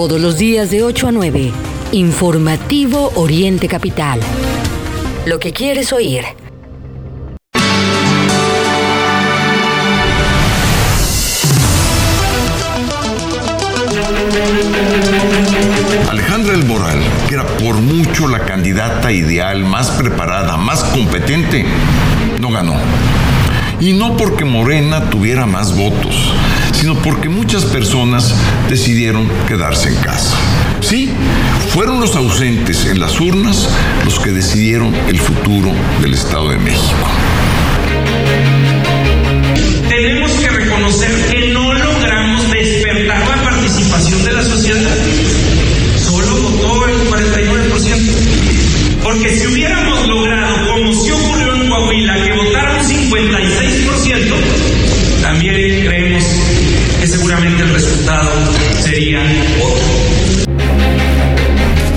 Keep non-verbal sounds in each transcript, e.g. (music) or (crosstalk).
Todos los días de 8 a 9. Informativo Oriente Capital. Lo que quieres oír. Alejandra El Moral, que era por mucho la candidata ideal, más preparada, más competente, no ganó. Y no porque Morena tuviera más votos, sino porque muchas personas decidieron quedarse en casa. Sí, fueron los ausentes en las urnas los que decidieron el futuro del Estado de México. Tenemos que reconocer que resultado sería otro.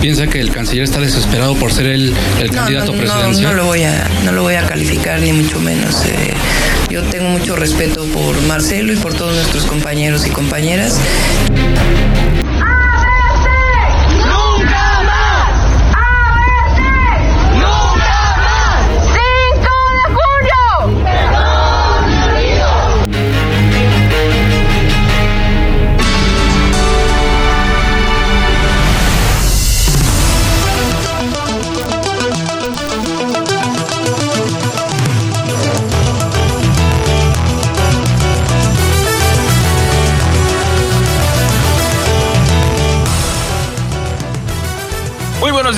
¿Piensa que el canciller está desesperado por ser el, el No, candidato no, no, presidencial? no lo voy a, no lo voy a calificar ni mucho menos. eh, yo tengo mucho respeto por Marcelo y por todos nuestros compañeros y compañeras.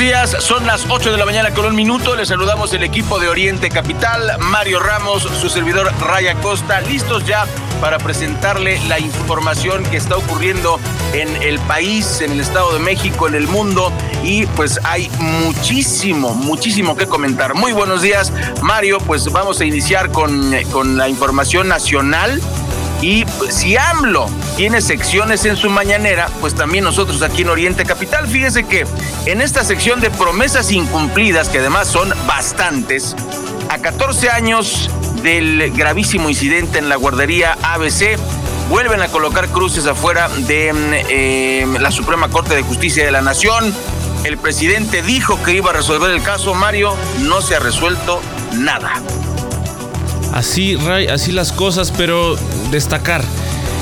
Días, son las 8 de la mañana con un minuto. Les saludamos el equipo de Oriente Capital, Mario Ramos, su servidor Raya Costa, listos ya para presentarle la información que está ocurriendo en el país, en el Estado de México, en el mundo y pues hay muchísimo, muchísimo que comentar. Muy buenos días, Mario, pues vamos a iniciar con, con la información nacional. Y pues, si AMLO tiene secciones en su mañanera, pues también nosotros aquí en Oriente Capital, fíjese que en esta sección de promesas incumplidas, que además son bastantes, a 14 años del gravísimo incidente en la guardería ABC, vuelven a colocar cruces afuera de mm, eh, la Suprema Corte de Justicia de la Nación. El presidente dijo que iba a resolver el caso, Mario, no se ha resuelto nada. Así, Ray, así las cosas, pero destacar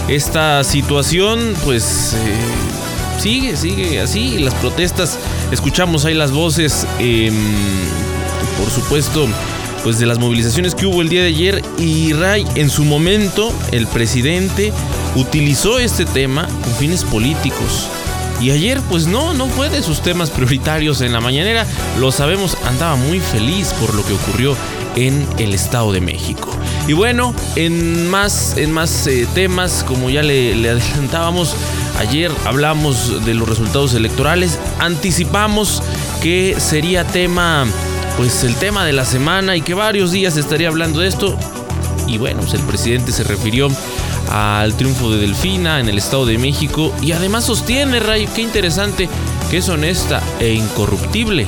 esta situación, pues eh, sigue, sigue así. Las protestas, escuchamos ahí las voces, eh, por supuesto, pues de las movilizaciones que hubo el día de ayer. Y Ray, en su momento, el presidente utilizó este tema con fines políticos. Y ayer, pues no, no fue de sus temas prioritarios en la mañanera. Lo sabemos, andaba muy feliz por lo que ocurrió en el Estado de México. Y bueno, en más, en más eh, temas, como ya le, adelantábamos, ayer hablamos de los resultados electorales, anticipamos que sería tema, pues el tema de la semana y que varios días estaría hablando de esto. Y bueno, pues el presidente se refirió al triunfo de Delfina en el Estado de México y además sostiene, Ray, qué interesante, que es honesta e incorruptible.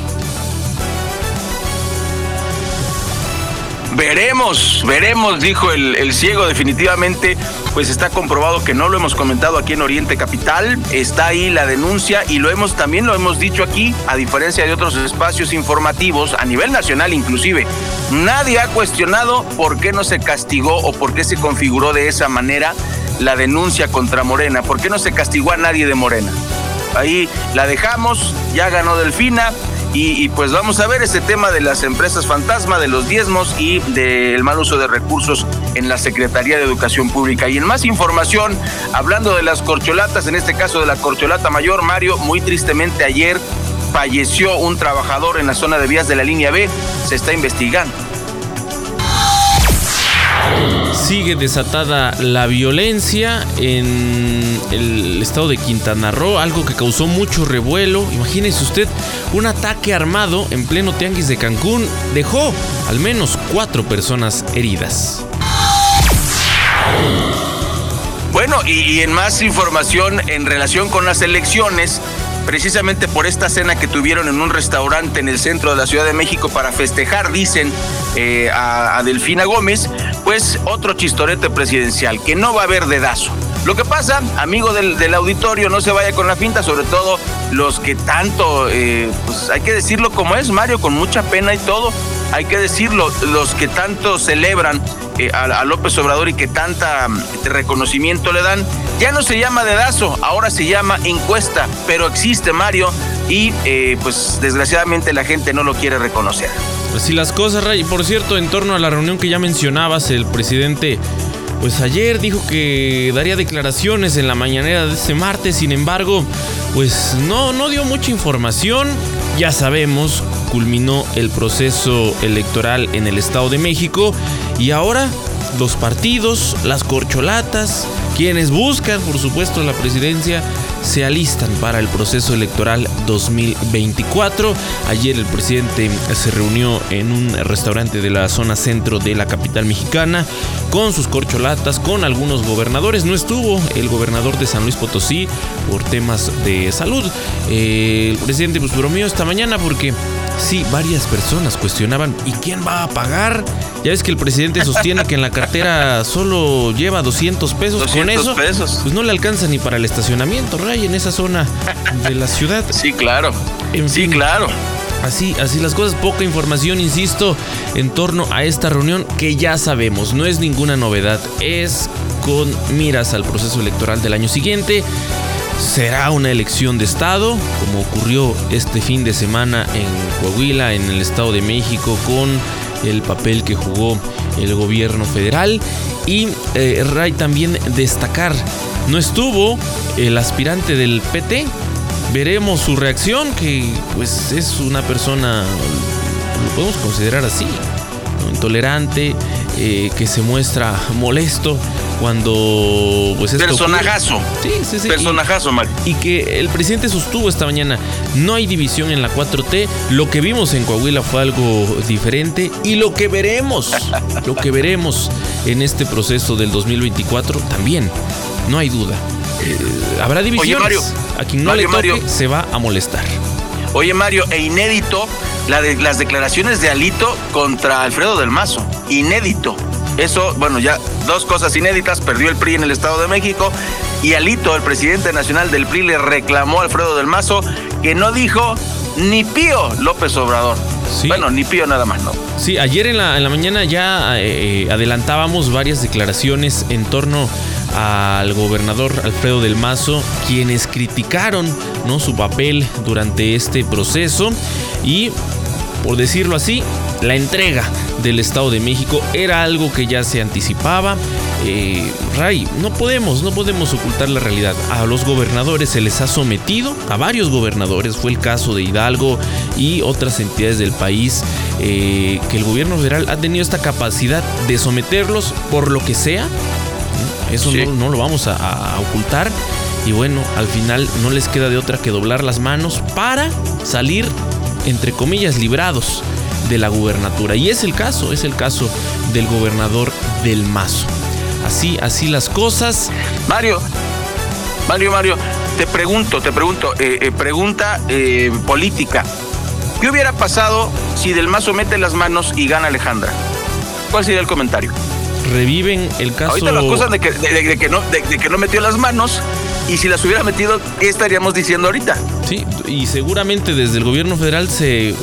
Veremos, veremos, dijo el, el, ciego. Definitivamente, pues está comprobado que no lo hemos comentado aquí en Oriente Capital. Está ahí la denuncia y lo hemos también lo hemos dicho aquí, a diferencia de otros espacios informativos a nivel nacional, inclusive. Nadie ha cuestionado por qué no se castigó o por qué se configuró de esa manera la denuncia contra Morena. ¿Por qué no se castigó a nadie de Morena? Ahí la dejamos, ya ganó Delfina. Y, pues vamos a ver ese tema de las empresas fantasma, de los diezmos y del mal uso de recursos en la Secretaría de Educación Pública. Y en más información, hablando de las corcholatas, en este caso de la corcholata mayor, Mario, muy tristemente ayer falleció un trabajador en la zona de vías de la línea B. Se está investigando. Sigue desatada la violencia en el estado de Quintana Roo, algo que causó mucho revuelo. Imagínese usted, un ataque armado en pleno tianguis de Cancún dejó al menos cuatro personas heridas. Bueno, y, en más información en relación con las elecciones, precisamente por esta cena que tuvieron en un restaurante en el centro de la Ciudad de México para festejar, dicen, eh, a, Delfina Gómez, pues otro chistorete presidencial, que no va a haber dedazo. Lo que pasa, amigo del, auditorio, no se vaya con la finta, sobre todo los que tanto, eh, pues hay que decirlo como es, Mario, con mucha pena y todo, hay que decirlo, los que tanto celebran eh, a, a López Obrador y que tanta mm, reconocimiento le dan, ya no se llama dedazo, ahora se llama encuesta, pero existe, Mario, y eh, pues desgraciadamente la gente no lo quiere reconocer. Así las cosas, Ray. Por cierto, en torno a la reunión que ya mencionabas, el presidente, pues ayer dijo que daría declaraciones en la mañanera de este martes. Sin embargo, pues no, no dio mucha información. Ya sabemos, culminó el proceso electoral en el Estado de México y ahora los partidos, las corcholatas, quienes buscan, por supuesto, la presidencia, se alistan para el proceso electoral 2024. Ayer el presidente se reunió en un restaurante de la zona centro de la capital mexicana con sus corcholatas, con algunos gobernadores. No estuvo el gobernador de San Luis Potosí por temas de salud. Eh, el presidente pues bromeó esta mañana porque sí, varias personas cuestionaban ¿y quién va a pagar? Ya ves que el presidente sostiene que en la cartera solo lleva 200 pesos. 200 Con eso, pesos. pues no le alcanza ni para el estacionamiento, Ray, en esa zona de la ciudad. (laughs) Sí, claro. En sí, fin. claro. Así, así las cosas, poca información, insisto, en torno a esta reunión que ya sabemos, no es ninguna novedad, es con miras al proceso electoral del año siguiente. Será una elección de Estado, como ocurrió este fin de semana en Coahuila, en el Estado de México, con el papel que jugó el gobierno federal. Y eh, Ray también destacar, no estuvo el aspirante del PT, veremos su reacción, que pues es una persona, lo podemos considerar así, intolerante, eh, que se muestra molesto cuando pues esto Personajazo. ocurre. Sí, sí, sí. Personajazo, Mario. Y, que el presidente sostuvo esta mañana, no hay división en la 4T, lo que vimos en Coahuila fue algo diferente y lo que veremos, (laughs) lo que veremos en este proceso del 2024 también, no hay duda. Eh, habrá divisiones. Mario, a quien no Mario, le toque Mario. se va a molestar. Oye, Mario, e inédito la de, las declaraciones de Alito contra Alfredo del Mazo. Inédito. Eso, bueno, ya dos cosas inéditas. Perdió el PRI en el Estado de México. Y Alito, el presidente nacional del PRI, le reclamó a Alfredo del Mazo que no dijo ni pío López Obrador. Sí. Bueno, ni pío nada más, ¿no? Sí, ayer en la, en la mañana ya eh, adelantábamos varias declaraciones en torno al gobernador Alfredo del Mazo, quienes criticaron ¿no? su papel durante este proceso y, por decirlo así, la entrega del Estado de México era algo que ya se anticipaba. Eh, Ray, no podemos, no podemos ocultar la realidad. A los gobernadores se les ha sometido, a varios gobernadores, fue el caso de Hidalgo y otras entidades del país, eh, que el gobierno federal ha tenido esta capacidad de someterlos por lo que sea. Eso Sí. no, no lo vamos a, a ocultar. Y bueno, al final no les queda de otra que doblar las manos para salir, entre comillas, librados de la gubernatura. Y es el caso, es el caso del gobernador del Mazo. Así, así las cosas. Mario, Mario, Mario, te pregunto, te pregunto, eh, eh, pregunta eh, política. ¿Qué hubiera pasado si Del Mazo mete las manos y gana Alejandra? ¿Cuál sería el comentario? Reviven el caso. Ahorita las cosas de que, de- de- de que no, de, de que no metió las manos y si las hubiera metido, ¿qué estaríamos diciendo ahorita? Sí, y seguramente desde el gobierno federal se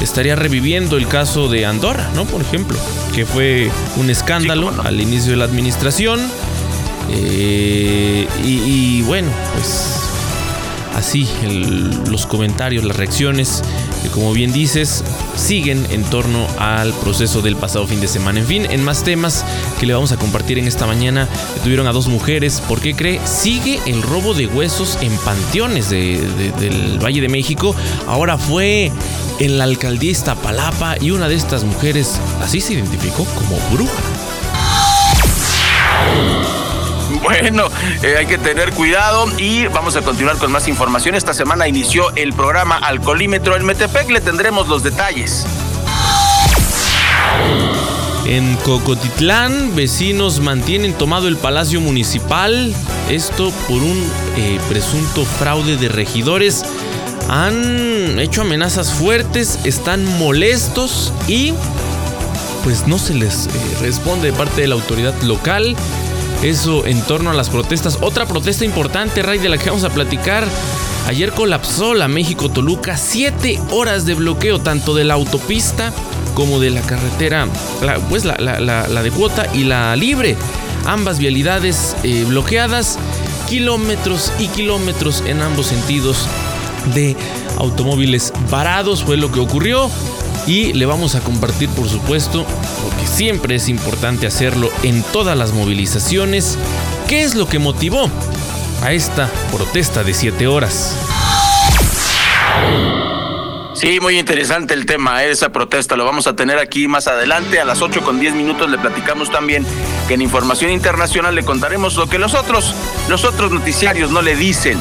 estaría reviviendo el caso de Andorra, ¿no? Por ejemplo, que fue un escándalo no. al inicio de la administración. Eh, y, y bueno, pues así el- los comentarios, las reacciones, que como bien dices, siguen en torno al proceso del pasado fin de semana. En fin, en más temas que le vamos a compartir en esta mañana, detuvieron a dos mujeres. ¿Por qué cree? Sigue el robo de huesos en panteones de- de- del Valle de México. Ahora fue en la alcaldía Iztapalapa y una de estas mujeres así se identificó como bruja. Bueno, eh, hay que tener cuidado y vamos a continuar con más información. Esta semana inició el programa Alcoholímetro en Metepec. Le tendremos los detalles. En Cocotitlán, vecinos mantienen tomado el Palacio Municipal. Esto por un eh, presunto fraude de regidores. Han hecho amenazas fuertes, están molestos y pues no se les eh, responde de parte de la autoridad local. Eso en torno a las protestas. Otra protesta importante, Ray, de la que vamos a platicar. Ayer colapsó la México-Toluca. Siete horas de bloqueo, tanto de la autopista como de la carretera, pues la, de cuota y la libre. Ambas vialidades eh, bloqueadas, kilómetros y kilómetros en ambos sentidos de automóviles varados fue lo que ocurrió y le vamos a compartir por supuesto, porque siempre es importante hacerlo en todas las movilizaciones, qué es lo que motivó a esta protesta de 7 horas. Sí, muy interesante el tema, ¿eh? esa protesta. Lo vamos a tener aquí más adelante. A las 8 con 10 minutos le platicamos también que en Información Internacional le contaremos lo que los otros, los otros noticiarios no le dicen.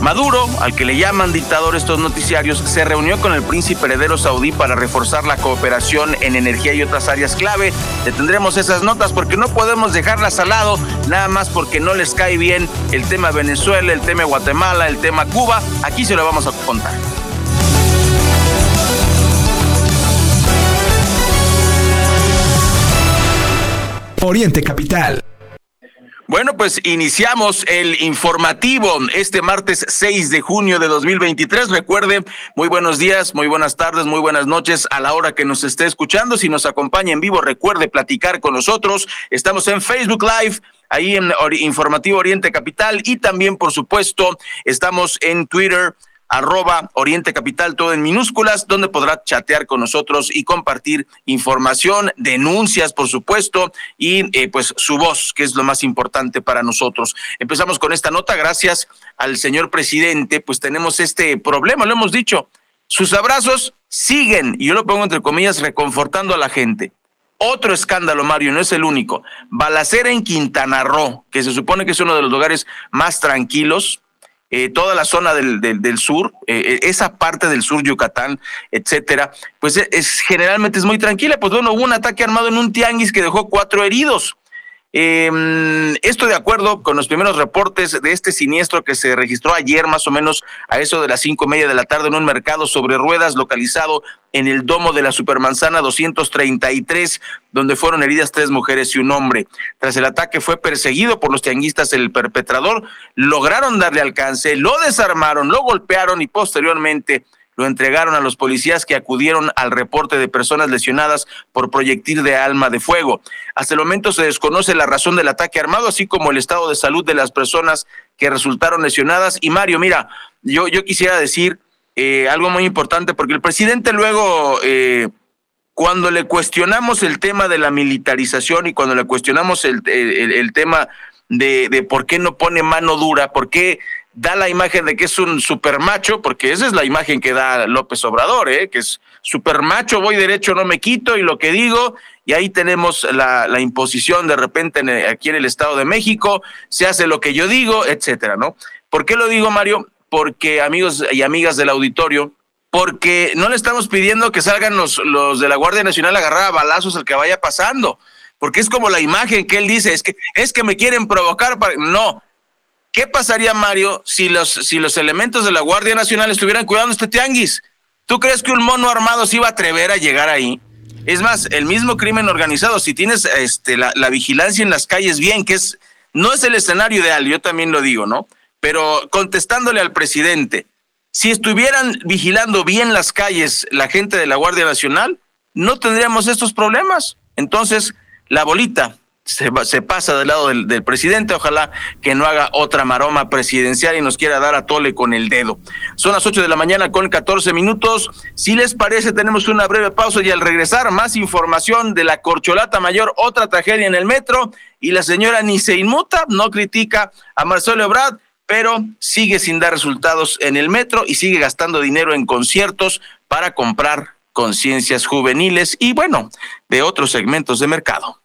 Maduro, al que le llaman dictador estos noticiarios, se reunió con el príncipe heredero saudí para reforzar la cooperación en energía y otras áreas clave. Le tendremos esas notas porque no podemos dejarlas al lado, nada más porque no les cae bien el tema Venezuela, el tema Guatemala, el tema Cuba. Aquí se lo vamos a contar. Oriente Capital. Bueno, pues iniciamos el informativo este martes 6 de junio de 2023. Recuerde, muy buenos días, muy buenas tardes, muy buenas noches a la hora que nos esté escuchando. Si nos acompaña en vivo, recuerde platicar con nosotros. Estamos en Facebook Live ahí en Informativo Oriente Capital y también, por supuesto, estamos en Twitter, arroba Oriente Capital, todo en minúsculas, donde podrá chatear con nosotros y compartir información, denuncias, por supuesto, y eh, pues su voz, que es lo más importante para nosotros. Empezamos con esta nota, gracias al señor presidente, pues tenemos este problema, lo hemos dicho, sus abrazos siguen, y yo lo pongo entre comillas, reconfortando a la gente. Otro escándalo, Mario, no es el único. Balacera en Quintana Roo, que se supone que es uno de los lugares más tranquilos, eh, toda la zona del, del, sur, eh, eh, esa parte del sur, Yucatán, etcétera, pues es, generalmente es muy tranquila. Pues bueno, hubo un ataque armado en un tianguis que dejó cuatro heridos. Eh, esto de acuerdo con los primeros reportes de este siniestro que se registró ayer más o menos a eso de las cinco y media de la tarde en un mercado sobre ruedas localizado en el domo de la Supermanzana 233, donde fueron heridas tres mujeres y un hombre. Tras el ataque fue perseguido por los tianguistas el perpetrador, lograron darle alcance, lo desarmaron, lo golpearon y posteriormente lo entregaron a los policías que acudieron al reporte de personas lesionadas por proyectil de alma de fuego. Hasta el momento se desconoce la razón del ataque armado, así como el estado de salud de las personas que resultaron lesionadas. Y Mario, mira, yo, yo quisiera decir eh, algo muy importante, porque el presidente luego... Eh, cuando le cuestionamos el tema de la militarización y cuando le cuestionamos el, el, tema de, de, por qué no pone mano dura, por qué da la imagen de que es un supermacho, porque esa es la imagen que da López Obrador, ¿eh? que es supermacho, voy derecho, no me quito, y lo que digo, y ahí tenemos la, la imposición de repente aquí en el Estado de México, se hace lo que yo digo, etcétera, ¿no? ¿Por qué lo digo, Mario? Porque, amigos y amigas del auditorio, porque no le estamos pidiendo que salgan los, los de la Guardia Nacional a agarrar a balazos al que vaya pasando, porque es como la imagen que él dice, es que, es que me quieren provocar para... No, ¿Qué pasaría, Mario, si los, si los elementos de la Guardia Nacional estuvieran cuidando este tianguis? ¿Tú crees que un mono armado se iba a atrever a llegar ahí? Es más, el mismo crimen organizado, si tienes este, la, la vigilancia en las calles bien, que es, no es el escenario ideal, yo también lo digo, ¿no? Pero contestándole al presidente, si estuvieran vigilando bien las calles la gente de la Guardia Nacional, no tendríamos estos problemas. Entonces, la bolita, se, pasa del lado del, presidente. Ojalá que no haga otra maroma presidencial y nos quiera dar a tole con el dedo. Son las 8 de la mañana con 14 minutos. Si les parece, tenemos una breve pausa y al regresar, más información de la corcholata mayor, otra tragedia en el metro. Y la señora ni se inmuta, no critica a Marcelo Ebrard, pero sigue sin dar resultados en el metro y sigue gastando dinero en conciertos para comprar conciencias juveniles y, bueno, de otros segmentos de mercado.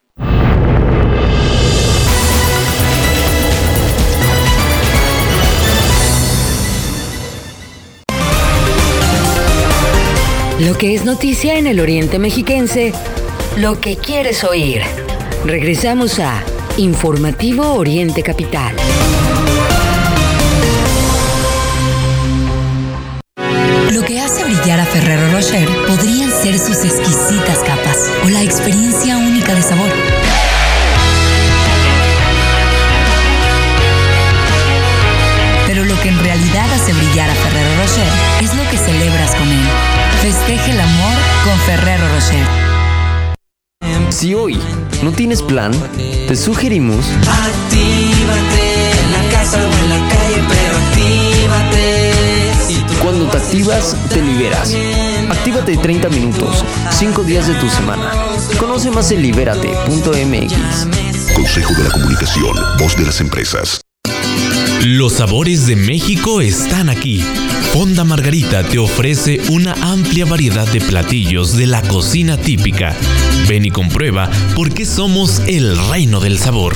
Lo que es noticia en el Oriente Mexiquense, lo que quieres oír. Regresamos a Informativo Oriente Capital. Lo que hace brillar a Ferrero Rocher podrían ser sus exquisitas capas o la experiencia única de sabor brillar a Ferrero Rocher es lo que celebras con él. Festeje el amor con Ferrero Rocher. Si hoy no tienes plan, te sugerimos Actívate en la casa o en la calle, pero actívate. Cuando te activas, te liberas. Actívate 30 minutos, 5 días de tu semana. Conoce más en libérate.mx. Consejo de la Comunicación, voz de las empresas. Los sabores de México están aquí. Fonda Margarita te ofrece una amplia variedad de platillos de la cocina típica. Ven y comprueba por qué somos el reino del sabor.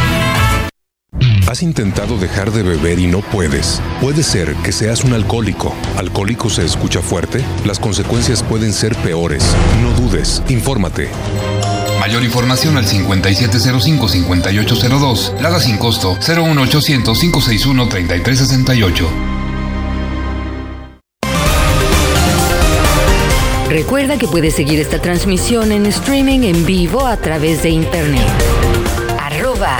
¿Has intentado dejar de beber y no puedes? Puede ser que seas un alcohólico. ¿Alcohólico se escucha fuerte? Las consecuencias pueden ser peores. No dudes, infórmate. Mayor información al 5705-5802. Lada sin costo 01800-561-3368. Recuerda que puedes seguir esta transmisión en streaming en vivo a través de internet. Arroba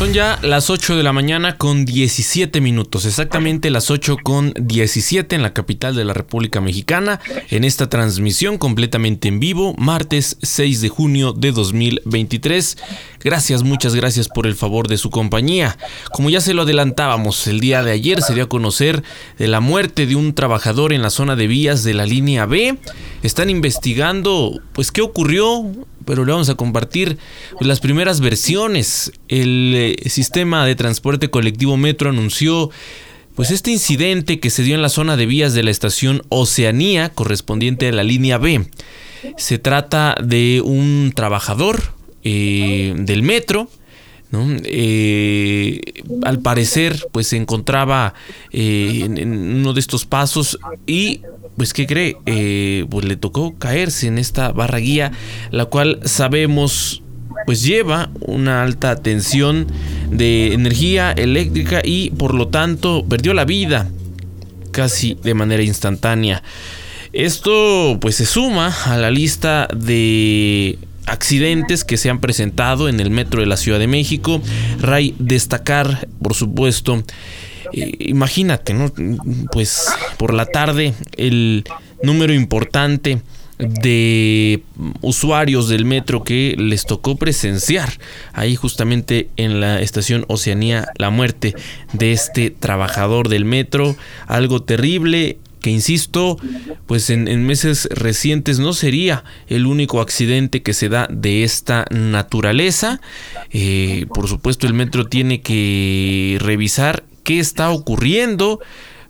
Son ya las 8 de la mañana con 17 minutos, exactamente las 8 con 17 en la capital de la República Mexicana, en esta transmisión completamente en vivo, martes 6 de junio de 2023. Gracias, muchas gracias por el favor de su compañía. Como ya se lo adelantábamos, el día de ayer se dio a conocer de la muerte de un trabajador en la zona de vías de la línea B. Están investigando, pues, qué ocurrió, pero le vamos a compartir las primeras versiones. El eh, sistema de transporte colectivo Metro anunció pues este incidente que se dio en la zona de vías de la estación Oceanía correspondiente a la línea B. Se trata de un trabajador eh, del metro. Eh, al parecer, pues se encontraba eh, en, en uno de estos pasos y pues ¿qué cree? Eh, pues le tocó caerse en esta barra guía, la cual sabemos pues lleva una alta tensión de energía eléctrica y por lo tanto perdió la vida casi de manera instantánea. Esto pues se suma a la lista de accidentes que se han presentado en el metro de la Ciudad de México. Ray, destacar, por supuesto, eh, imagínate, ¿no? Pues por la tarde el número importante de usuarios del metro que les tocó presenciar ahí justamente en la estación Oceanía la muerte de este trabajador del metro algo terrible que insisto, pues en, meses recientes no sería el único accidente que se da de esta naturaleza. Eh, por supuesto, el metro tiene que revisar qué está ocurriendo.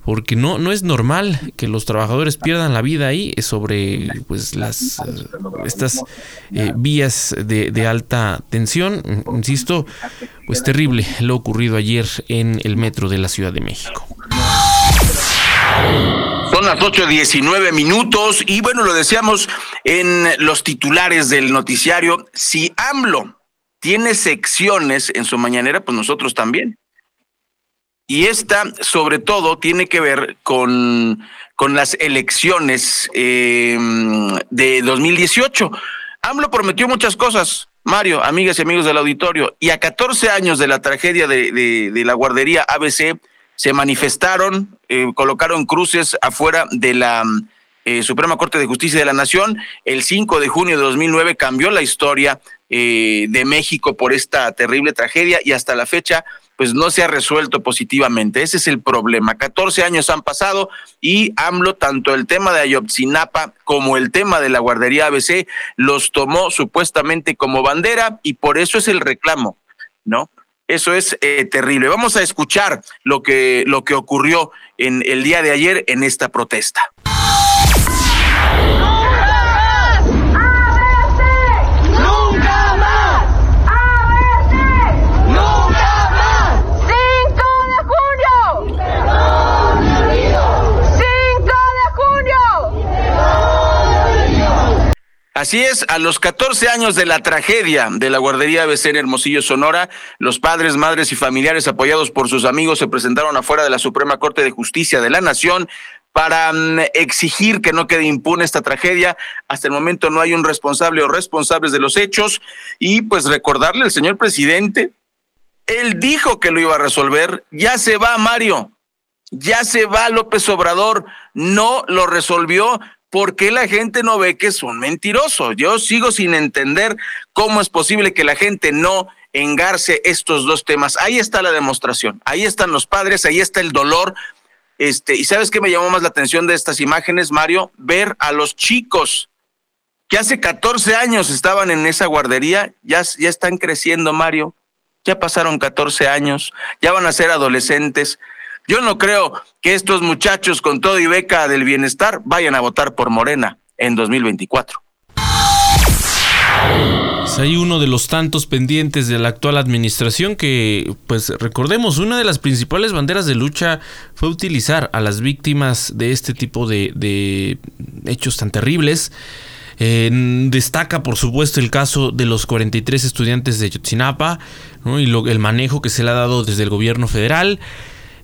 Porque no, no es normal que los trabajadores pierdan la vida ahí sobre pues las estas eh, vías de, de alta tensión. Insisto, pues terrible lo ocurrido ayer en el metro de la Ciudad de México. Son las 8.19 minutos y bueno, lo decíamos en los titulares del noticiario. Si AMLO tiene secciones en su mañanera, pues nosotros también. Y esta, sobre todo, tiene que ver con, con las elecciones eh, de 2018. AMLO prometió muchas cosas, Mario, amigas y amigos del auditorio, y a 14 años de la tragedia de, la guardería ABC, se manifestaron, eh, colocaron cruces afuera de la eh, Suprema Corte de Justicia de la Nación. El 5 de junio de 2009 cambió la historia eh, de México por esta terrible tragedia y hasta la fecha pues no se ha resuelto positivamente. Ese es el problema. 14 años han pasado y AMLO, tanto el tema de Ayotzinapa como el tema de la guardería ABC, los tomó supuestamente como bandera y por eso es el reclamo, ¿no? Eso es eh, terrible. Vamos a escuchar lo que, lo que ocurrió en el día de ayer en esta protesta. Así es, a los 14 años de la tragedia de la guardería ABC en Hermosillo, Sonora, los padres, madres y familiares apoyados por sus amigos se presentaron afuera de la Suprema Corte de Justicia de la Nación para mm, exigir que no quede impune esta tragedia. Hasta el momento no hay un responsable o responsables de los hechos. Y pues recordarle al señor presidente, él dijo que lo iba a resolver, ya se va Mario, ya se va López Obrador, no lo resolvió, ¿por qué la gente no ve que es un mentiroso? Yo sigo sin entender cómo es posible que la gente no engarce estos dos temas. Ahí está la demostración, ahí están los padres, ahí está el dolor. Este, y sabes qué me llamó más la atención de estas imágenes, Mario, ver a los chicos que hace 14 años estaban en esa guardería, ya, ya están creciendo, Mario. Ya pasaron 14 años, ya van a ser adolescentes. Yo no creo que estos muchachos con todo y beca del bienestar vayan a votar por Morena en 2024. Es ahí uno de los tantos pendientes de la actual administración que, pues recordemos, una de las principales banderas de lucha fue utilizar a las víctimas de este tipo de, hechos tan terribles. Destaca, por supuesto, el caso de los 43 estudiantes de Yotzinapa y lo, el manejo que se le ha dado desde el gobierno federal.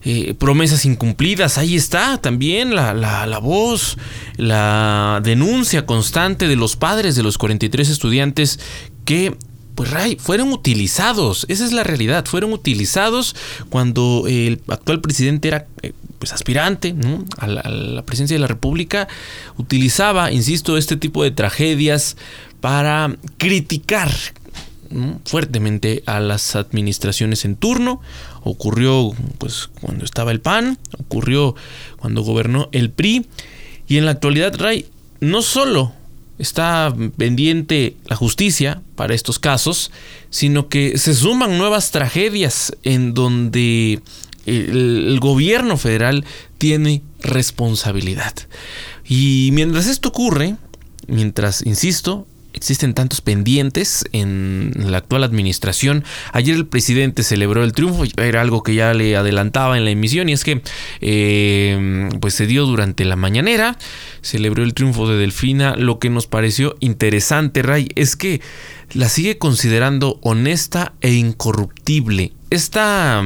Eh, promesas incumplidas, ahí está también la, la, la, voz, la denuncia constante de los padres de los 43 estudiantes que pues Ray, fueron utilizados, esa es la realidad, fueron utilizados cuando el actual presidente era eh, pues aspirante a, la, presidencia de la República, utilizaba, insisto, este tipo de tragedias para criticar fuertemente a las administraciones en turno ocurrió pues cuando estaba el PAN, ocurrió cuando gobernó el PRI y en la actualidad Ray no solo está pendiente la justicia para estos casos, sino que se suman nuevas tragedias en donde el, el gobierno federal tiene responsabilidad. Y mientras esto ocurre, mientras, insisto, existen tantos pendientes en la actual administración. Ayer el presidente celebró el triunfo, era algo que ya le adelantaba en la emisión y es que eh, pues se dio durante la mañanera, celebró el triunfo de Delfina. Lo que nos pareció interesante, Ray, es que la sigue considerando honesta e incorruptible. Esta...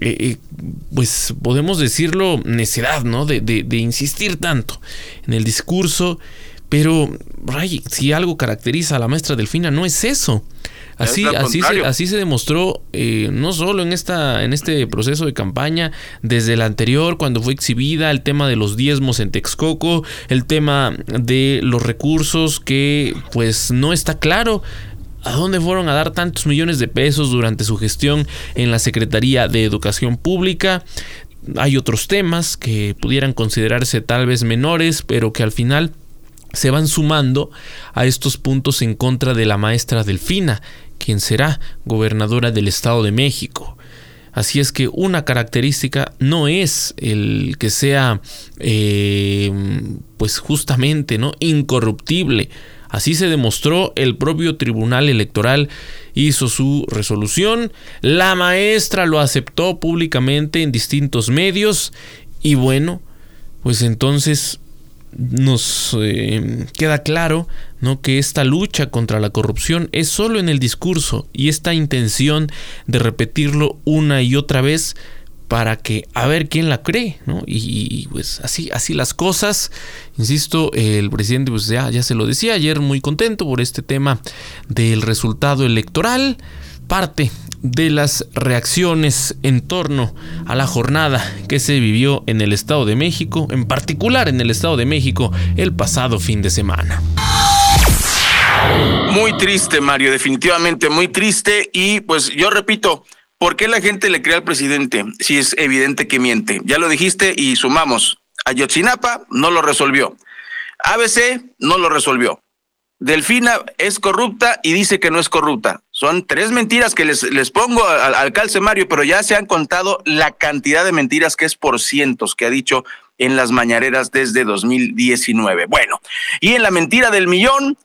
Eh, eh, pues podemos decirlo necedad, ¿no? De, de, de insistir tanto en el discurso pero, Ray, si algo caracteriza a la maestra Delfina, no es eso. Así, así, se, así se demostró eh, no solo en, esta, en este proceso de campaña, desde el anterior, cuando fue exhibida, el tema de los diezmos en Texcoco, el tema de los recursos que pues no está claro ¿A dónde fueron a dar tantos millones de pesos durante su gestión en la Secretaría de Educación Pública? Hay otros temas que pudieran considerarse tal vez menores, pero que al final se van sumando a estos puntos en contra de la maestra Delfina, quien será gobernadora del Estado de México. Así es que una característica no es el que sea, eh, pues justamente, ¿no? Incorruptible. Así se demostró, el propio Tribunal Electoral hizo su resolución, la maestra lo aceptó públicamente en distintos medios y bueno, pues entonces nos eh, queda claro ¿no? que esta lucha contra la corrupción es solo en el discurso y esta intención de repetirlo una y otra vez para que a ver quién la cree, ¿no? Y, pues así, así las cosas. Insisto, el presidente pues ya, ya se lo decía ayer muy contento por este tema del resultado electoral. Parte de las reacciones en torno a la jornada que se vivió en el Estado de México, en particular en el Estado de México, el pasado fin de semana. Muy triste, Mario, definitivamente muy triste. Y pues yo repito, ¿por qué la gente le cree al presidente si es evidente que miente? Ya lo dijiste y sumamos. Ayotzinapa no lo resolvió. ABC no lo resolvió. Delfina es corrupta y dice que no es corrupta. Son tres mentiras que les, les pongo al, al calce Mario, pero ya se han contado la cantidad de mentiras que es por cientos que ha dicho en las mañaneras desde 2019. Bueno, y en la mentira del millón,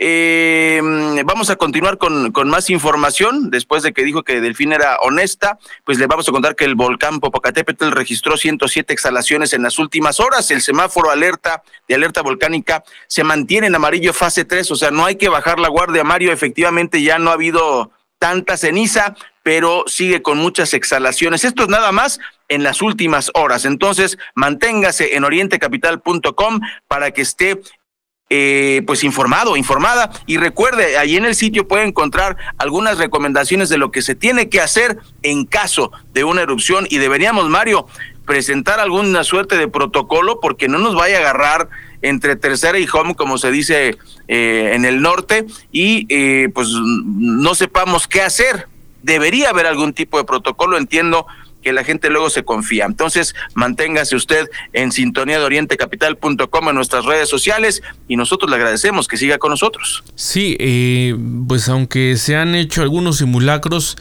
eh, vamos a continuar con, con, más información. Después de que dijo que Delfín era honesta, pues le vamos a contar que el volcán Popocatépetl registró 107 exhalaciones en las últimas horas. El semáforo alerta de alerta volcánica se mantiene en amarillo fase 3, o sea, no hay que bajar la guardia, Mario. Efectivamente, ya no ha habido tanta ceniza, pero sigue con muchas exhalaciones. Esto es nada más en las últimas horas. Entonces, manténgase en orientecapital.com para que esté eh, pues informado, informada. Y recuerde, ahí en el sitio puede encontrar algunas recomendaciones de lo que se tiene que hacer en caso de una erupción. Y deberíamos, Mario, presentar alguna suerte de protocolo porque no nos vaya a agarrar entre tercera y home, como se dice eh, en el norte, y eh, pues no sepamos qué hacer. Debería haber algún tipo de protocolo, entiendo que la gente luego se confía. Entonces, manténgase usted en sintonía de orientecapital.com en nuestras redes sociales y nosotros le agradecemos que siga con nosotros. Sí, eh, pues aunque se han hecho algunos simulacros,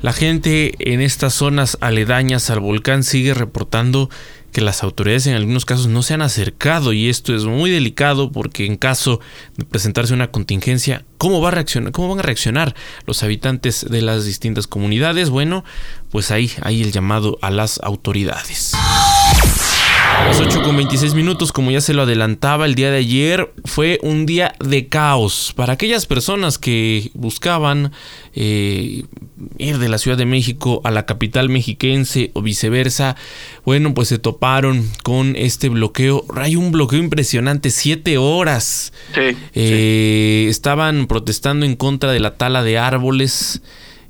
la gente en estas zonas aledañas al volcán sigue reportando que las autoridades en algunos casos no se han acercado y esto es muy delicado porque en caso de presentarse una contingencia, ¿cómo va a reaccionar? ¿Cómo van a reaccionar los habitantes de las distintas comunidades? Bueno, pues ahí hay el llamado a las autoridades. Las 8 con 26 minutos, como ya se lo adelantaba el día de ayer, fue un día de caos para aquellas personas que buscaban eh, ir de la Ciudad de México a la capital mexiquense o viceversa. Bueno, pues se toparon con este bloqueo. Hay un bloqueo impresionante, siete horas. Eh, estaban protestando en contra de la tala de árboles.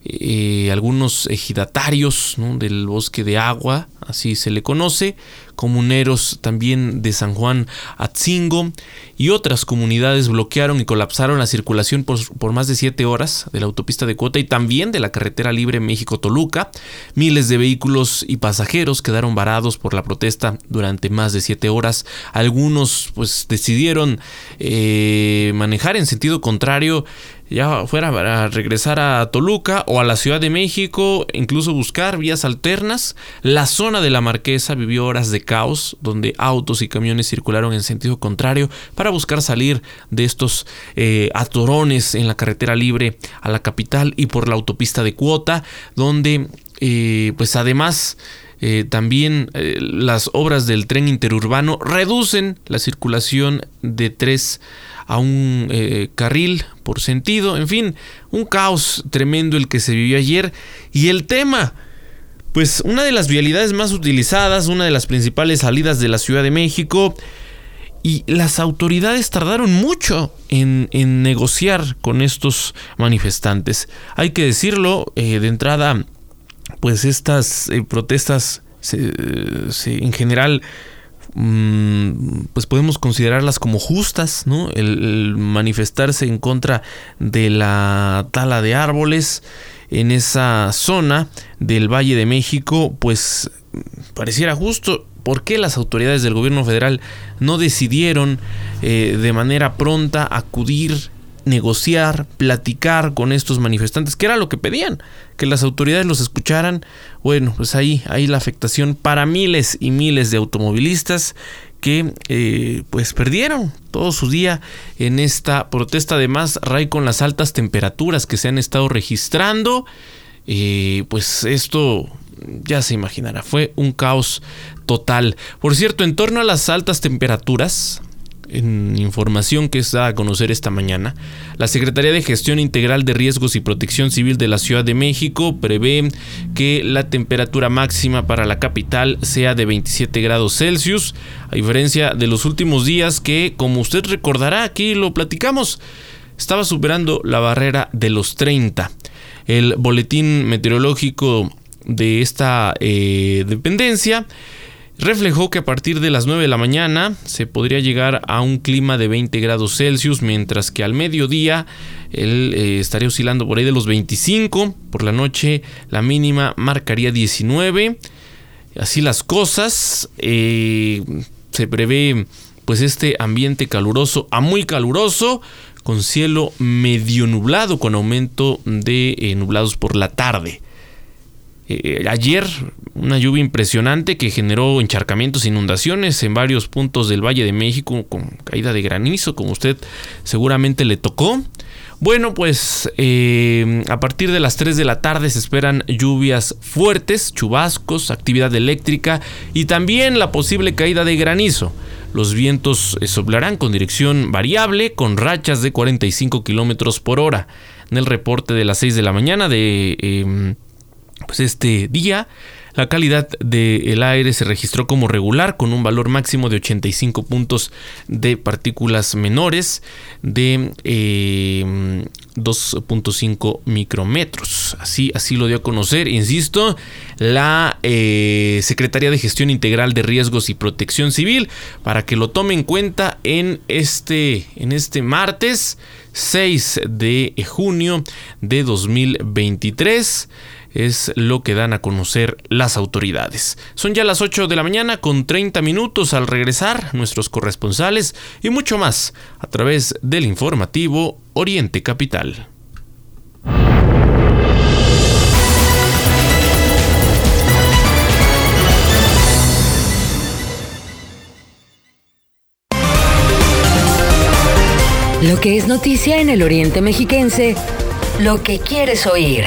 Eh, algunos ejidatarios del bosque de agua, así se le conoce, comuneros también de San Juan Atzingo y otras comunidades bloquearon y colapsaron la circulación por, más de siete horas de la autopista de Cuota y también de la carretera libre México-Toluca. Miles de vehículos y pasajeros quedaron varados por la protesta durante más de siete horas. Algunos pues decidieron eh, manejar en sentido contrario ya fuera para regresar a Toluca o a la Ciudad de México, incluso buscar vías alternas. La zona de la Marquesa vivió horas de caos, donde autos y camiones circularon en sentido contrario para buscar salir de estos eh, atorones en la carretera libre a la capital y por la autopista de cuota, donde eh, pues además... Eh, también las obras del tren interurbano reducen la circulación de tres a un eh, carril por sentido, en fin, un caos tremendo el que se vivió ayer. Y el tema, pues una de las vialidades más utilizadas, una de las principales salidas de la Ciudad de México, y las autoridades tardaron mucho en, negociar con estos manifestantes. Hay que decirlo, eh, de entrada, pues estas eh, protestas en general pues podemos considerarlas como justas, ¿no? El, manifestarse en contra de la tala de árboles en esa zona del Valle de México, pues pareciera justo. ¿Por qué las autoridades del gobierno federal no decidieron eh, de manera pronta acudir negociar, platicar con estos manifestantes, que era lo que pedían, que las autoridades los escucharan. Bueno, pues ahí, ahí la afectación para miles y miles de automovilistas que eh, pues perdieron todo su día en esta protesta. Además, Ray con las altas temperaturas que se han estado registrando, eh, pues esto ya se imaginará, fue un caos total. Por cierto, en torno a las altas temperaturas, en información que está a conocer esta mañana, la Secretaría de Gestión Integral de Riesgos y Protección Civil de la Ciudad de México prevé que la temperatura máxima para la capital sea de 27 grados Celsius, a diferencia de los últimos días que, como usted recordará, aquí lo platicamos, estaba superando la barrera de los 30. El boletín meteorológico de esta eh, dependencia reflejó que a partir de las 9 de la mañana se podría llegar a un clima de 20 grados Celsius, mientras que al mediodía él eh, estaría oscilando por ahí de los 25, por la noche la mínima marcaría 19. Así las cosas, eh, se prevé pues este ambiente caluroso a muy caluroso, con cielo medio nublado, con aumento de eh, nublados por la tarde. Eh, ayer una lluvia impresionante que generó encharcamientos, inundaciones en varios puntos del Valle de México con caída de granizo, como usted seguramente le tocó. Bueno, pues eh, a partir de las 3 de la tarde se esperan lluvias fuertes, chubascos, actividad eléctrica y también la posible caída de granizo. Los vientos eh, soplarán con dirección variable, con rachas de 45 kilómetros por hora. En el reporte de las 6 de la mañana de em, pues este día, la calidad del aire se registró como regular con un valor máximo de 85 puntos de partículas menores de 2.5 micrometros. Así, así lo dio a conocer, insisto, la eh, Secretaría de Gestión Integral de Riesgos y Protección Civil para que lo tome en cuenta en este, en este martes 6 de junio de 2023 es lo que dan a conocer las autoridades. Son ya las 8 de la mañana con 30 minutos al regresar nuestros corresponsales y mucho más a través del informativo Oriente Capital. Lo que es noticia en el Oriente Mexiquense, lo que quieres oír.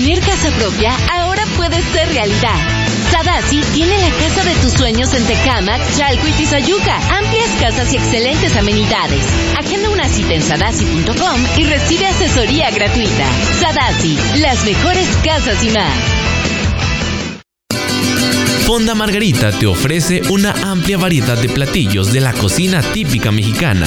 Tener casa propia ahora puede ser realidad. Sadasi tiene la casa de tus sueños en Tecamac, Chalco y Tizayuca. Amplias casas y excelentes amenidades. Agenda una cita en sadasi.com y recibe asesoría gratuita. Sadasi, las mejores casas y más. Fonda Margarita te ofrece una amplia variedad de platillos de la cocina típica mexicana.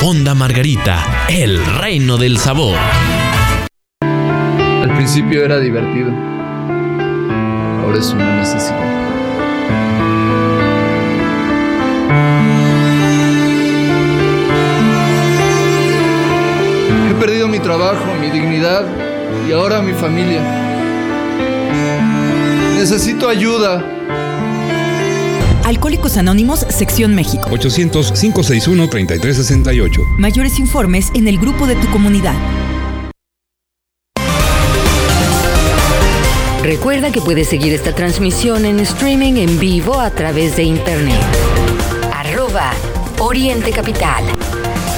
Fonda Margarita, el reino del sabor. Al principio era divertido. Ahora es una necesidad. He perdido mi trabajo, mi dignidad y ahora mi familia. Necesito ayuda. Alcohólicos Anónimos, Sección México. 800-561-3368. Mayores informes en el grupo de tu comunidad. Recuerda que puedes seguir esta transmisión en streaming en vivo a través de internet. Arroba Oriente Capital.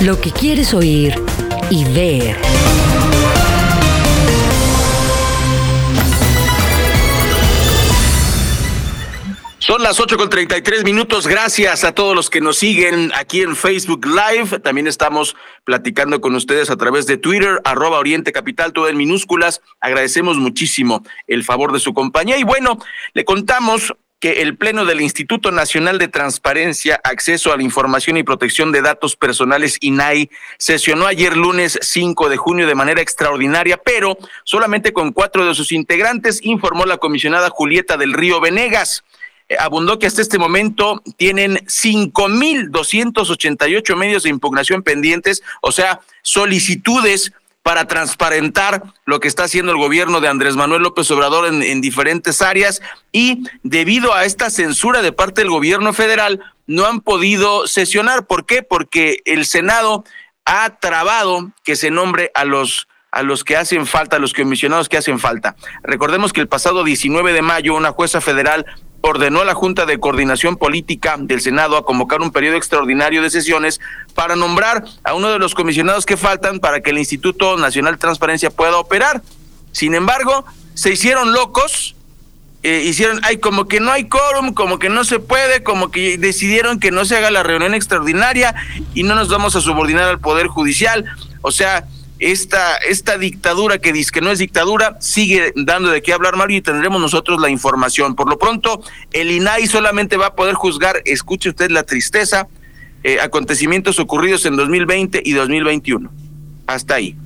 Lo que quieres oír y ver. Son las 8 con 33 minutos. Gracias a todos los que nos siguen aquí en Facebook Live. También estamos platicando con ustedes a través de Twitter, arroba Oriente Capital, todo en minúsculas. Agradecemos muchísimo el favor de su compañía. Y bueno, le contamos que el Pleno del Instituto Nacional de Transparencia, Acceso a la Información y Protección de Datos Personales, INAI, sesionó ayer lunes 5 de junio de manera extraordinaria, pero solamente con cuatro de sus integrantes, informó la comisionada Julieta del Río Venegas abundó que hasta este momento tienen 5.288 medios de impugnación pendientes, o sea, solicitudes para transparentar lo que está haciendo el gobierno de Andrés Manuel López Obrador en, en, diferentes áreas y debido a esta censura de parte del gobierno federal no han podido sesionar. ¿Por qué? Porque el Senado ha trabado que se nombre a los a los que hacen falta, a los comisionados que hacen falta. Recordemos que el pasado 19 de mayo una jueza federal ordenó a la Junta de Coordinación Política del Senado a convocar un periodo extraordinario de sesiones para nombrar a uno de los comisionados que faltan para que el Instituto Nacional de Transparencia pueda operar. Sin embargo, se hicieron locos eh, hicieron, ay, como que no hay quórum, como que no se puede, como que decidieron que no se haga la reunión extraordinaria y no nos vamos a subordinar al Poder Judicial. O sea, esta, esta dictadura que dice que no es dictadura sigue dando de qué hablar, Mario, y tendremos nosotros la información. Por lo pronto, el INAI solamente va a poder juzgar, escuche usted la tristeza, eh, acontecimientos ocurridos en 2020 y 2021. Hasta ahí.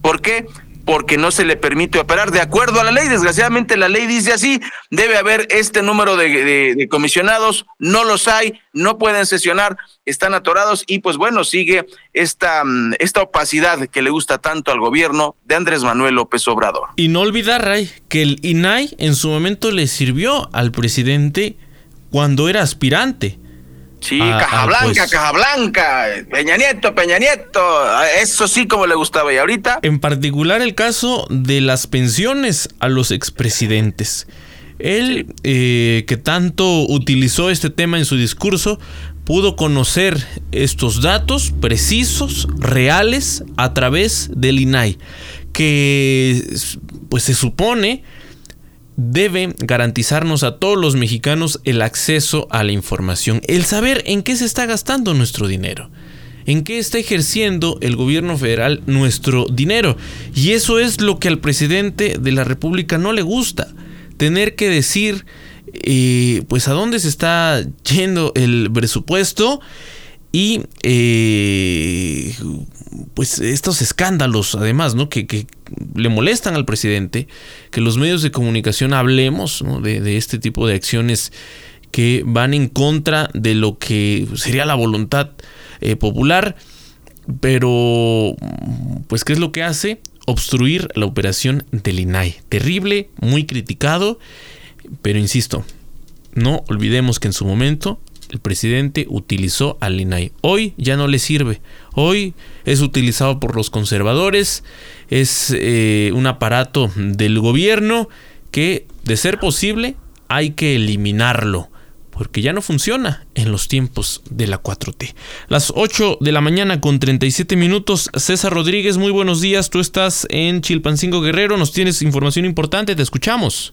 ¿Por qué? Porque no se le permite operar de acuerdo a la ley. Desgraciadamente la ley dice así, debe haber este número de, comisionados, no los hay, no pueden sesionar, están atorados y pues bueno, sigue esta, mm, esta opacidad que le gusta tanto al gobierno de Andrés Manuel López Obrador. Y no olvidar, Ray, que el INAI en su momento le sirvió al presidente cuando era aspirante. Sí, Caja Blanca, pues. Caja Blanca, Peña Nieto, Peña Nieto, eso sí como le gustaba. Y ahorita. En particular el caso de las pensiones a los expresidentes. Él, eh, que tanto utilizó este tema en su discurso, pudo conocer estos datos precisos, reales, a través del INAI, que pues se supone debe garantizarnos a todos los mexicanos el acceso a la información, el saber en qué se está gastando nuestro dinero, en qué está ejerciendo el gobierno federal nuestro dinero. Y eso es lo que al presidente de la República no le gusta, tener que decir eh, pues a dónde se está yendo el presupuesto y eh, pues estos escándalos además, ¿no? Que, le molestan al presidente, que los medios de comunicación hablemos de, este tipo de acciones que van en contra de lo que sería la voluntad eh, popular, pero pues ¿qué es lo que hace? Obstruir la operación del INAI. Terrible, muy criticado, pero insisto, no olvidemos que en su momento el presidente utilizó al INAI. Hoy ya no le sirve. Hoy es utilizado por los conservadores. Es eh, un aparato del gobierno que, de ser posible, hay que eliminarlo. Porque ya no funciona en los tiempos de la 4T. Las 8 de la mañana con 37 minutos. César Rodríguez, muy buenos días. Tú estás en Chilpancingo Guerrero. Nos tienes información importante. Te escuchamos.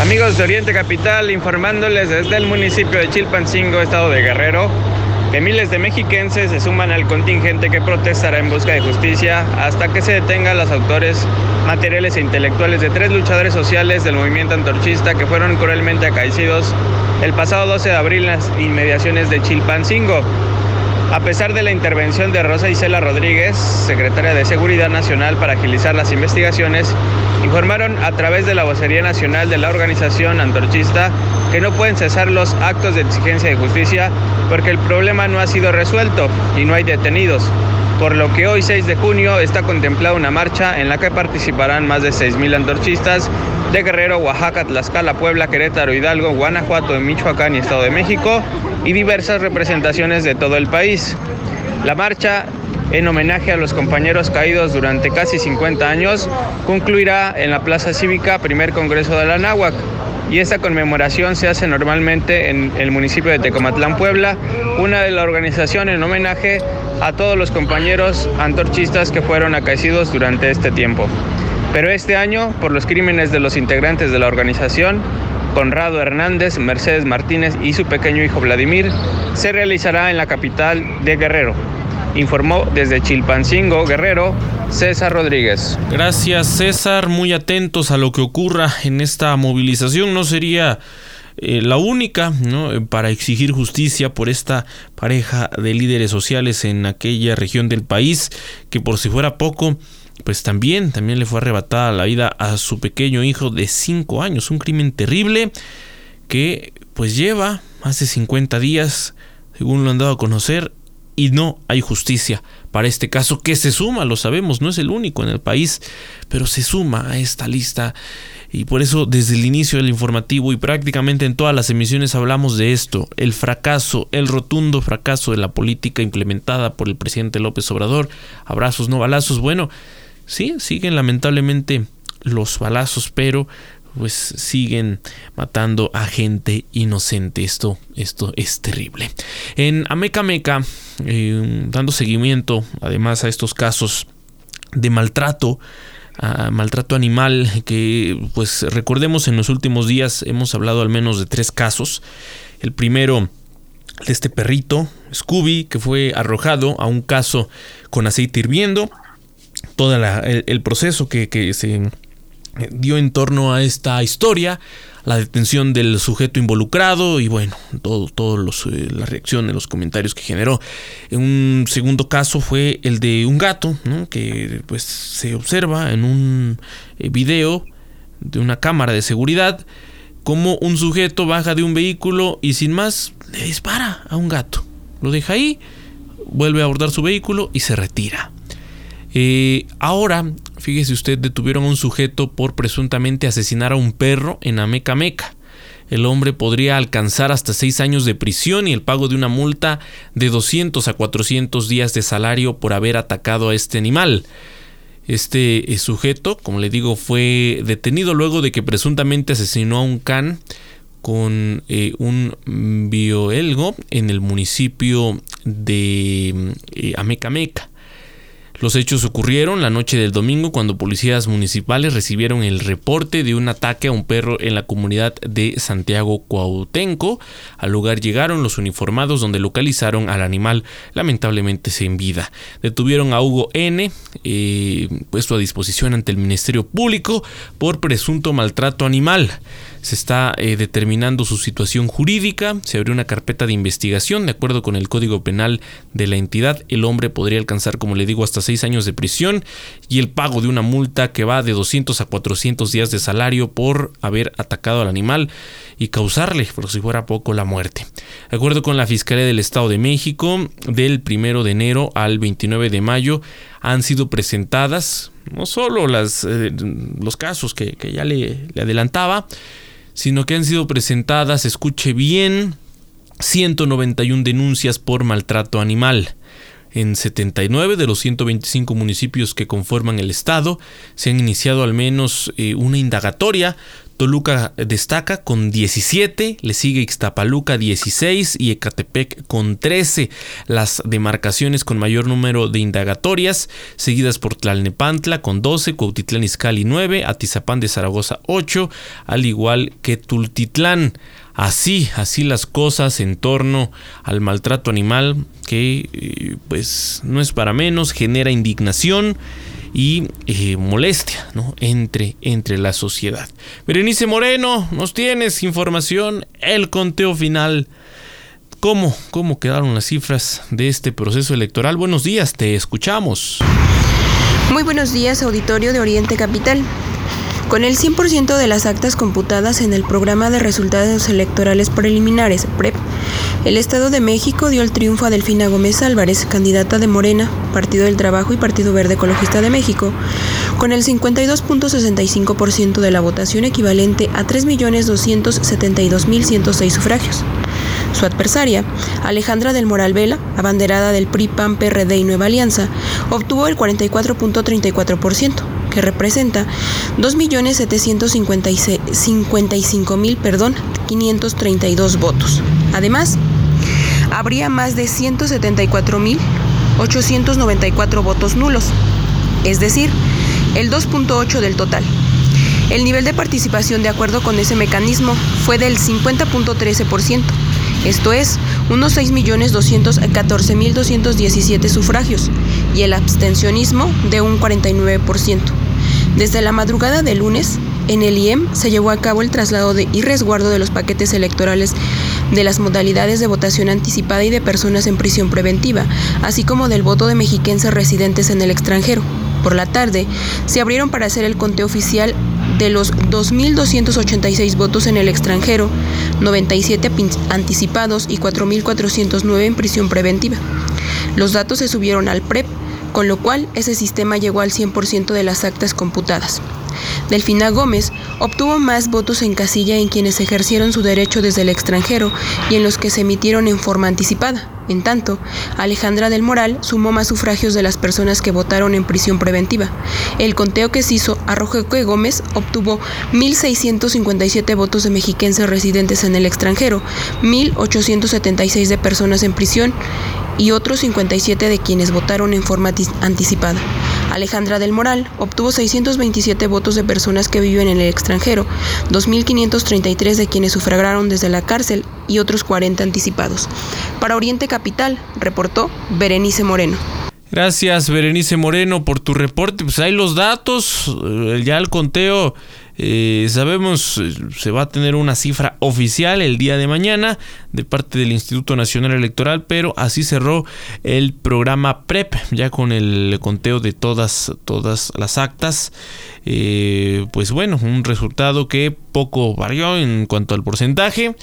Amigos de Oriente Capital, informándoles desde el municipio de Chilpancingo, estado de Guerrero, que miles de mexiquenses se suman al contingente que protestará en busca de justicia hasta que se detengan los autores materiales e intelectuales de tres luchadores sociales del movimiento antorchista que fueron cruelmente acaecidos el pasado 12 de abril en las inmediaciones de Chilpancingo. A pesar de la intervención de Rosa Isela Rodríguez, secretaria de Seguridad Nacional para agilizar las investigaciones, informaron a través de la vocería nacional de la organización antorchista que no pueden cesar los actos de exigencia de justicia porque el problema no ha sido resuelto y no hay detenidos. Por lo que hoy 6 de junio está contemplada una marcha en la que participarán más de 6.000 antorchistas de Guerrero, Oaxaca, Tlaxcala, Puebla, Querétaro, Hidalgo, Guanajuato, Michoacán y Estado de México y diversas representaciones de todo el país. La marcha, en homenaje a los compañeros caídos durante casi 50 años, concluirá en la Plaza Cívica Primer Congreso de la Náhuac. Y esta conmemoración se hace normalmente en el municipio de Tecomatlán, Puebla, una de la organización en homenaje a todos los compañeros antorchistas que fueron acaecidos durante este tiempo. Pero este año, por los crímenes de los integrantes de la organización, Conrado Hernández, Mercedes Martínez y su pequeño hijo Vladimir, se realizará en la capital de Guerrero. Informó desde Chilpancingo, Guerrero, César Rodríguez. Gracias César, muy atentos a lo que ocurra en esta movilización. No sería eh, la única ¿no? para exigir justicia por esta pareja de líderes sociales en aquella región del país, que por si fuera poco, pues también, también le fue arrebatada la vida a su pequeño hijo de 5 años. Un crimen terrible que pues lleva más de 50 días, según lo han dado a conocer, y no hay justicia para este caso que se suma, lo sabemos, no es el único en el país, pero se suma a esta lista. Y por eso desde el inicio del informativo y prácticamente en todas las emisiones hablamos de esto, el fracaso, el rotundo fracaso de la política implementada por el presidente López Obrador. Abrazos, no balazos. Bueno, sí, siguen lamentablemente los balazos, pero pues siguen matando a gente inocente. Esto, esto es terrible. En Ameca Meca, eh, dando seguimiento además a estos casos de maltrato a maltrato animal que pues recordemos en los últimos días hemos hablado al menos de tres casos. El primero de este perrito, Scooby, que fue arrojado a un caso con aceite hirviendo. Todo el, proceso que, que se dio en torno a esta historia, la detención del sujeto involucrado y bueno, todo, los, eh, la reacción, los comentarios que generó. Un segundo caso fue el de un gato, que pues se observa en un eh, video de una cámara de seguridad como un sujeto baja de un vehículo y sin más le dispara a un gato. Lo deja ahí, vuelve a abordar su vehículo y se retira. Eh, ahora, fíjese usted, detuvieron a un sujeto por presuntamente asesinar a un perro en Amecameca. El hombre podría alcanzar hasta seis años de prisión y el pago de una multa de 200 a 400 días de salario por haber atacado a este animal. Este eh, sujeto, como le digo, fue detenido luego de que presuntamente asesinó a un can con eh, un bioelgo en el municipio de Amecameca. Los hechos ocurrieron la noche del domingo cuando policías municipales recibieron el reporte de un ataque a un perro en la comunidad de Santiago Cuautenco. Al lugar llegaron los uniformados donde localizaron al animal lamentablemente sin vida. Detuvieron a Hugo N, eh, puesto a disposición ante el Ministerio Público por presunto maltrato animal se está eh, determinando su situación jurídica, se abrió una carpeta de investigación, de acuerdo con el Código Penal de la entidad, el hombre podría alcanzar, como le digo, hasta seis años de prisión y el pago de una multa que va de 200 a 400 días de salario por haber atacado al animal y causarle, por si fuera poco, la muerte. De acuerdo con la Fiscalía del Estado de México, del 1 de enero al 29 de mayo han sido presentadas no solo las, eh, los casos que, ya le, le adelantaba, sino que han sido presentadas, escuche bien, 191 denuncias por maltrato animal. En 79 de los 125 municipios que conforman el estado se han iniciado al menos eh, una indagatoria Toluca destaca con 17, le sigue Ixtapaluca 16 y Ecatepec con 13. Las demarcaciones con mayor número de indagatorias, seguidas por Tlalnepantla con 12, Cuautitlán Izcalli 9, Atizapán de Zaragoza 8, al igual que Tultitlán. Así, así las cosas en torno al maltrato animal que eh, pues no es para menos, genera indignación y eh, molestia ¿no? entre, entre la sociedad. Berenice Moreno, nos tienes información, el conteo final. ¿Cómo, ¿Cómo quedaron las cifras de este proceso electoral? Buenos días, te escuchamos. Muy buenos días, auditorio de Oriente Capital. Con el 100% de las actas computadas en el programa de resultados electorales preliminares, PREP, el Estado de México dio el triunfo a Delfina Gómez Álvarez, candidata de Morena, Partido del Trabajo y Partido Verde Ecologista de México, con el 52.65% de la votación equivalente a 3.272.106 sufragios. Su adversaria, Alejandra del Moral Vela, abanderada del PRI, PAN, PRD y Nueva Alianza, obtuvo el 44.34%, que representa 2.755.000, perdón, 532 votos. Además, habría más de 174.894 votos nulos, es decir, el 2.8 del total. El nivel de participación de acuerdo con ese mecanismo fue del 50.13%, esto es, unos 6.214.217 sufragios, y el abstencionismo de un 49%. Desde la madrugada de lunes, en el IEM se llevó a cabo el traslado de y resguardo de los paquetes electorales de las modalidades de votación anticipada y de personas en prisión preventiva, así como del voto de mexiquenses residentes en el extranjero. Por la tarde, se abrieron para hacer el conteo oficial de los 2.286 votos en el extranjero, 97 anticipados y 4.409 en prisión preventiva. Los datos se subieron al PREP, con lo cual ese sistema llegó al 100% de las actas computadas. Delfina Gómez obtuvo más votos en casilla en quienes ejercieron su derecho desde el extranjero y en los que se emitieron en forma anticipada. En tanto, Alejandra del Moral sumó más sufragios de las personas que votaron en prisión preventiva. El conteo que se hizo arrojó que Gómez obtuvo 1.657 votos de mexiquenses residentes en el extranjero, 1.876 de personas en prisión y otros 57 de quienes votaron en forma anticipada. Alejandra del Moral obtuvo 627 votos de personas que viven en el extranjero, 2.533 de quienes sufragaron desde la cárcel y otros 40 anticipados. Para Oriente Capital, reportó Berenice Moreno. Gracias, Berenice Moreno, por tu reporte. Pues hay los datos, eh, ya el conteo, eh, sabemos, eh, se va a tener una cifra oficial el día de mañana de parte del Instituto Nacional Electoral, pero así cerró el programa PREP, ya con el conteo de todas, todas las actas. pues bueno, un resultado que poco varió en cuanto al porcentaje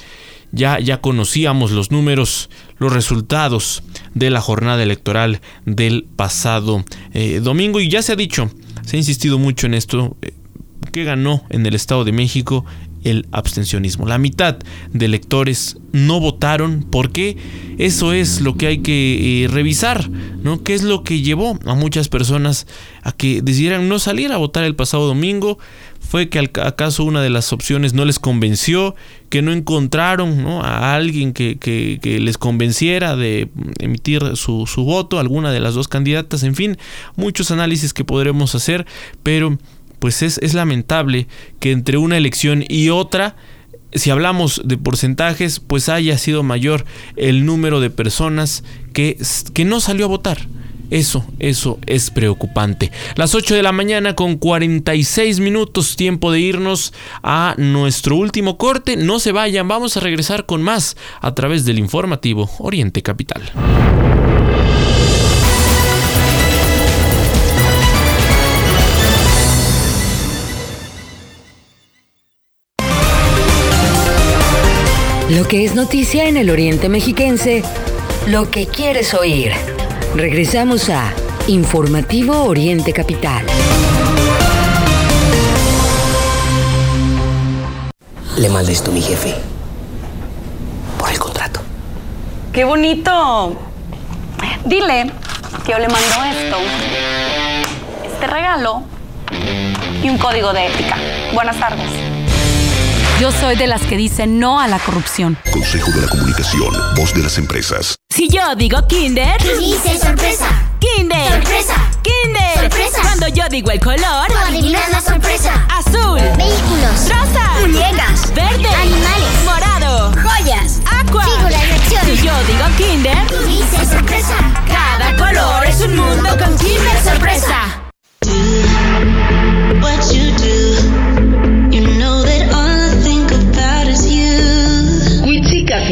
ya, ya conocíamos los números, los resultados de la jornada electoral del pasado eh, domingo y ya se ha dicho, se ha insistido mucho en esto, eh, que ganó en el Estado de México el abstencionismo. La mitad de electores no votaron porque eso es lo que hay que eh, revisar, ¿no? ¿Qué es lo que llevó a muchas personas a que decidieran no salir a votar el pasado domingo? fue que acaso una de las opciones no les convenció, que no encontraron a alguien que, les convenciera de emitir su, su voto, alguna de las dos candidatas, en fin, muchos análisis que podremos hacer, pero pues es, es lamentable que entre una elección y otra, si hablamos de porcentajes, pues haya sido mayor el número de personas que, que no salió a votar. Eso, eso es preocupante. Las 8 de la mañana con 46 minutos, tiempo de irnos a nuestro último corte. No se vayan, vamos a regresar con más a través del informativo Oriente Capital. Lo que es noticia en el Oriente Mexiquense, lo que quieres oír. Regresamos a Informativo Oriente Capital. Le mandé esto a mi jefe. Por el contrato. ¡Qué bonito! Dile que yo le mando esto, este regalo y un código de ética. Buenas tardes. Yo soy de las que dicen no a la corrupción. Consejo de la Comunicación, voz de las empresas. Si yo digo Kinder, ¿qué dice sorpresa? Kinder. Sorpresa. Kinder. Sorpresa. Cuando yo digo el color, tú adivinas la sorpresa. Azul. Vehículos. Rosa. Muñecas. Verde. Animales. Morado. Joyas. Aqua. Figuras de acción. Si yo digo Kinder, tú dices sorpresa. Cada color es un mundo con Kinder Sorpresa. What you do,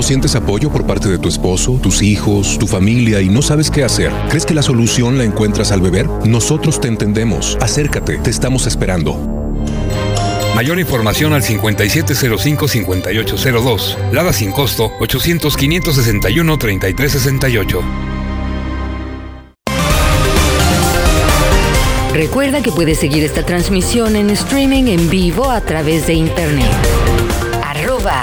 ¿No sientes apoyo por parte de tu esposo, tus hijos, tu familia y no sabes qué hacer? ¿Crees que la solución la encuentras al beber? Nosotros te entendemos. Acércate, te estamos esperando. Mayor información al 5705-5802. Lada sin costo 800-561-3368. Recuerda que puedes seguir esta transmisión en streaming en vivo a través de internet. Arroba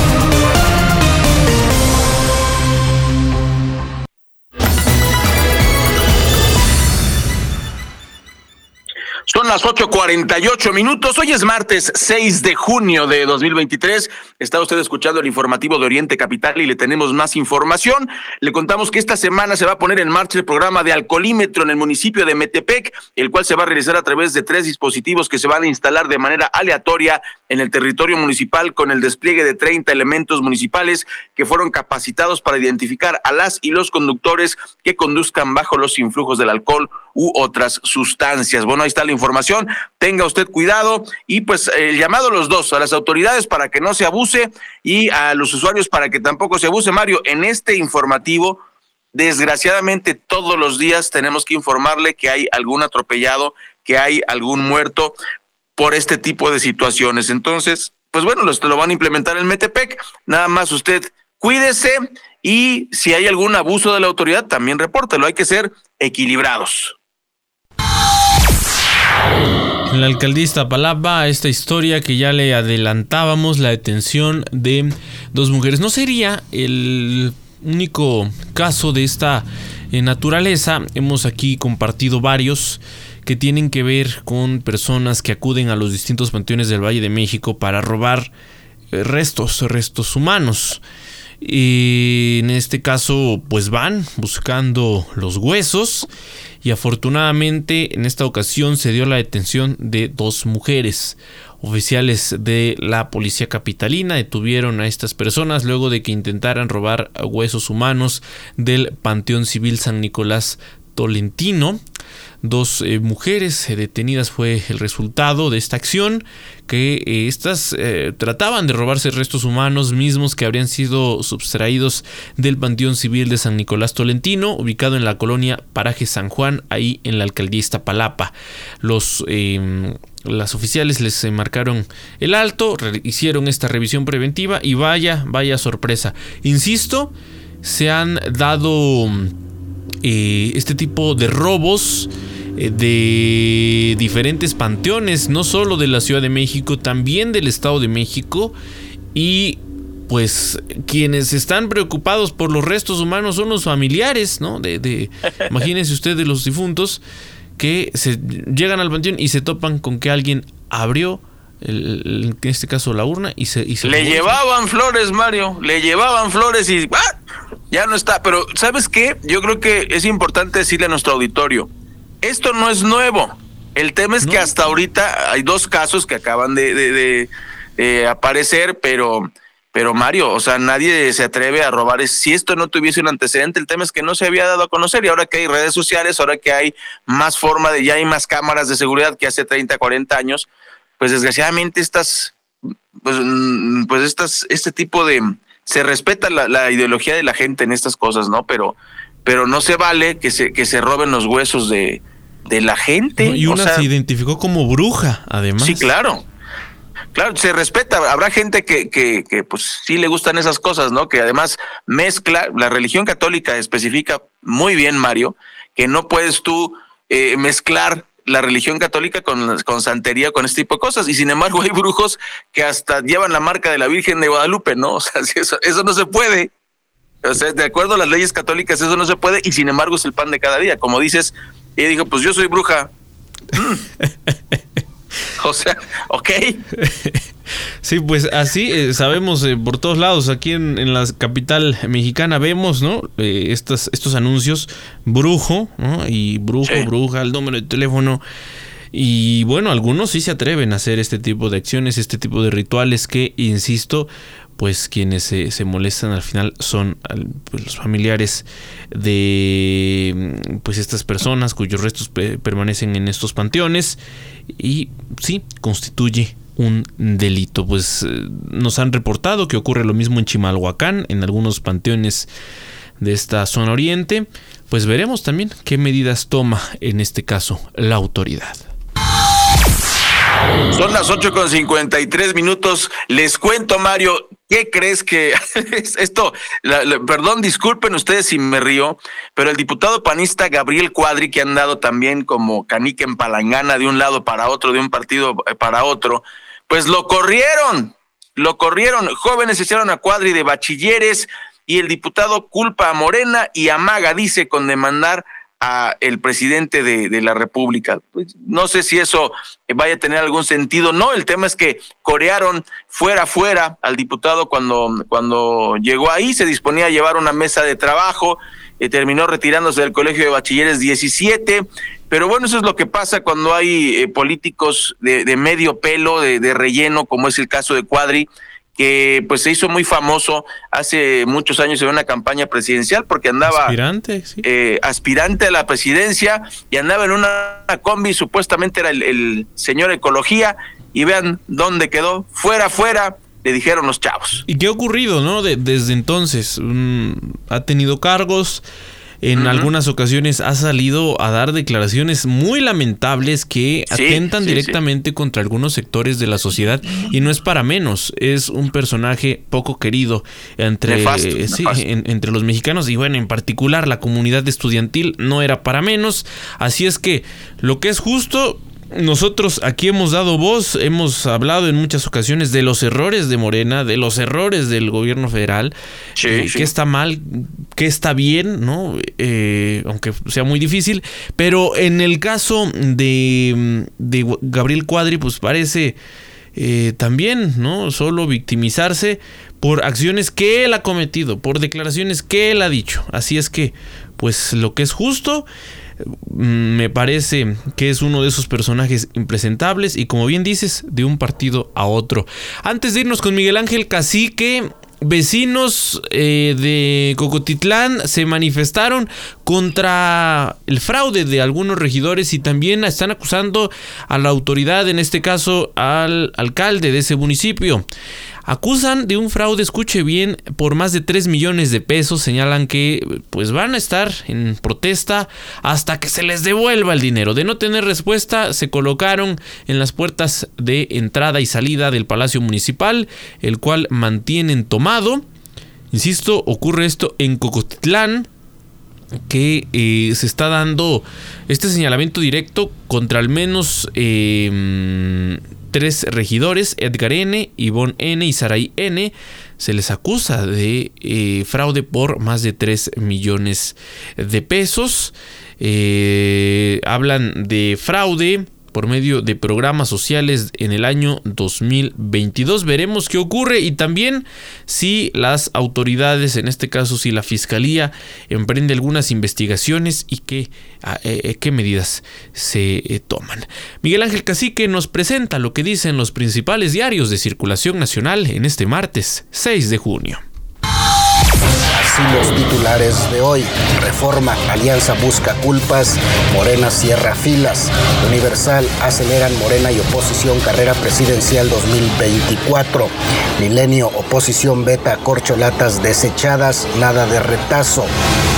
Las 8.48 minutos. Hoy es martes 6 de junio de 2023. Está usted escuchando el informativo de Oriente Capital y le tenemos más información. Le contamos que esta semana se va a poner en marcha el programa de alcoholímetro en el municipio de Metepec, el cual se va a realizar a través de tres dispositivos que se van a instalar de manera aleatoria en el territorio municipal con el despliegue de 30 elementos municipales que fueron capacitados para identificar a las y los conductores que conduzcan bajo los influjos del alcohol u otras sustancias. Bueno, ahí está la información. Tenga usted cuidado y pues el llamado a los dos, a las autoridades para que no se abuse y a los usuarios para que tampoco se abuse. Mario, en este informativo, desgraciadamente todos los días tenemos que informarle que hay algún atropellado, que hay algún muerto por este tipo de situaciones. Entonces, pues bueno, lo, lo van a implementar en Metepec. Nada más usted cuídese y si hay algún abuso de la autoridad, también repórtelo. Hay que ser equilibrados. En la alcaldía Iztapalapa, esta historia que ya le adelantábamos, la detención de dos mujeres. No sería el único caso de esta eh, naturaleza. Hemos aquí compartido varios que tienen que ver con personas que acuden a los distintos panteones del Valle de México para robar eh, restos, restos humanos. Y en este caso, pues van buscando los huesos y afortunadamente en esta ocasión se dio la detención de dos mujeres. Oficiales de la policía capitalina detuvieron a estas personas luego de que intentaran robar huesos humanos del Panteón Civil San Nicolás Tolentino. Dos eh, mujeres eh, detenidas fue el resultado de esta acción, que eh, estas trataban de robarse restos humanos mismos que habrían sido subtraídos del Panteón Civil de San Nicolás Tolentino, ubicado en la colonia Paraje San Juan, ahí en la alcaldía Iztapalapa. Los em, las oficiales les marcaron el alto, hicieron esta revisión preventiva y vaya, vaya sorpresa. Insisto, se han dado este tipo de robos eh, de diferentes panteones, no solo de la Ciudad de México, también del Estado de México. Y pues quienes están preocupados por los restos humanos son los familiares, ¿no? De, de (laughs) imagínense usted de los difuntos que se llegan al panteón y se topan con que alguien abrió en este caso la urna y se, y se le llevaban flores Mario le llevaban flores y ¡ah! Ya no está pero sabes qué yo creo que es importante decirle a nuestro auditorio esto no es nuevo. El tema es que hasta ahorita hay dos casos que acaban de, aparecer, pero, pero Mario, o sea, nadie se atreve a robar. Si esto no tuviese un antecedente, el tema es que no se había dado a conocer y ahora que hay redes sociales, ahora que hay más forma de, ya hay más cámaras de seguridad que hace 30, 40 años, pues desgraciadamente estas, pues, mm, pues estas, este tipo de, se respeta la, la ideología de la gente en estas cosas, ¿no? Pero, pero no se vale que se, que se roben los huesos de, de la gente. y una se identificó como bruja, además. Sí, claro. Claro, se respeta. Habrá gente que, que, que, pues sí le gustan esas cosas, ¿no? Que además mezcla, la religión católica especifica muy bien, Mario, que no puedes tú eh, mezclar la religión católica con, con santería, con este tipo de cosas. Y sin embargo hay brujos que hasta llevan la marca de la Virgen de Guadalupe, ¿no? (laughs) O sea, eso, eso no se puede. O sea, de acuerdo a las leyes católicas eso no se puede y sin embargo es el pan de cada día. Como dices, y dijo, pues yo soy bruja. (laughs) (laughs) o sea, ok. (laughs) Sí, pues así eh, sabemos eh, por todos lados, aquí en, la capital mexicana vemos, ¿no? Eh, estas, estos anuncios, brujo, ¿no? Y brujo, bruja, el número de teléfono. Y bueno, algunos sí se atreven a hacer este tipo de acciones, este tipo de rituales que, insisto, pues quienes se, molestan al final son pues, los familiares de pues estas personas cuyos restos permanecen en estos panteones y sí constituye un delito. Pues eh, nos han reportado que ocurre lo mismo en Chimalhuacán en algunos panteones de esta zona oriente. Pues veremos también qué medidas toma en este caso la autoridad. Son las 8 con 53 minutos. Les cuento, Mario, ¿qué crees que (laughs) esto? perdón, disculpen ustedes si me río, pero el diputado panista Gabriel Cuadri, que han dado también como canica en palangana de un lado para otro, de un partido eh, para otro, pues lo corrieron, lo corrieron. Jóvenes echaron a Cuadri de bachilleres y el diputado culpa a Morena y amaga, dice, con demandar a el presidente de, la República. Pues, no sé si eso vaya a tener algún sentido. No, el tema es que corearon fuera fuera al diputado cuando, cuando llegó ahí, se disponía a llevar una mesa de trabajo, eh, terminó retirándose del Colegio de Bachilleres 17. Pero bueno, eso es lo que pasa cuando hay eh, políticos de, de, medio pelo, de, de relleno, como es el caso de Cuadri, que pues se hizo muy famoso hace muchos años en una campaña presidencial porque andaba aspirante, eh, aspirante a la presidencia y andaba en una combi, supuestamente era el, señor Ecología, y vean dónde quedó, fuera, fuera, le dijeron los chavos. ¿Y qué ha ocurrido, no? desde entonces, ha tenido cargos, en algunas ocasiones ha salido a dar declaraciones muy lamentables que Sí, atentan sí, sí. directamente contra algunos sectores de la sociedad y no es para menos, es un personaje poco querido entre, Nefasto, eh, sí, nefasto. en- entre los mexicanos y bueno, en particular la comunidad estudiantil no era para menos, así es que lo que es justo nosotros aquí hemos dado voz, hemos hablado en muchas ocasiones de los errores de Morena, de los errores del gobierno federal, eh, sí. qué está mal, qué está bien, ¿no? Eh, aunque sea muy difícil, pero en el caso de, de Gabriel Cuadri, pues parece eh, también, ¿no? Solo victimizarse por acciones que él ha cometido, por declaraciones que él ha dicho. Así es que, pues lo que es justo, me parece que es uno de esos personajes impresentables y como bien dices, de un partido a otro. Antes de irnos con Miguel Ángel Cacique, vecinos eh, de Cocotitlán se manifestaron contra el fraude de algunos regidores y también están acusando a la autoridad, en este caso al alcalde de ese municipio. Acusan de un fraude, escuche bien, por más de 3 millones de pesos. Señalan que pues van a estar en protesta hasta que se les devuelva el dinero. De no tener respuesta, se colocaron en las puertas de entrada y salida del Palacio Municipal, el cual mantienen tomado. Insisto, ocurre esto en Cocotitlán, que eh, se está dando este señalamiento directo contra al menos eh, tres regidores, Edgar N., Ivonne N. y Saray N. Se les acusa de eh, fraude por más de 3 millones de pesos. Eh, hablan de fraude por medio de programas sociales en el año 2022. Veremos qué ocurre y también si las autoridades, en este caso si la fiscalía, emprende algunas investigaciones y qué, ah, eh, qué medidas se eh, toman. Miguel Ángel Cacique nos presenta lo que dicen los principales diarios de circulación nacional en este martes 6 de junio. Los titulares de hoy. Reforma, Alianza busca culpas, Morena cierra filas. Universal aceleran Morena y oposición carrera presidencial 2024. Milenio, oposición beta, corcholatas desechadas, nada de retazo.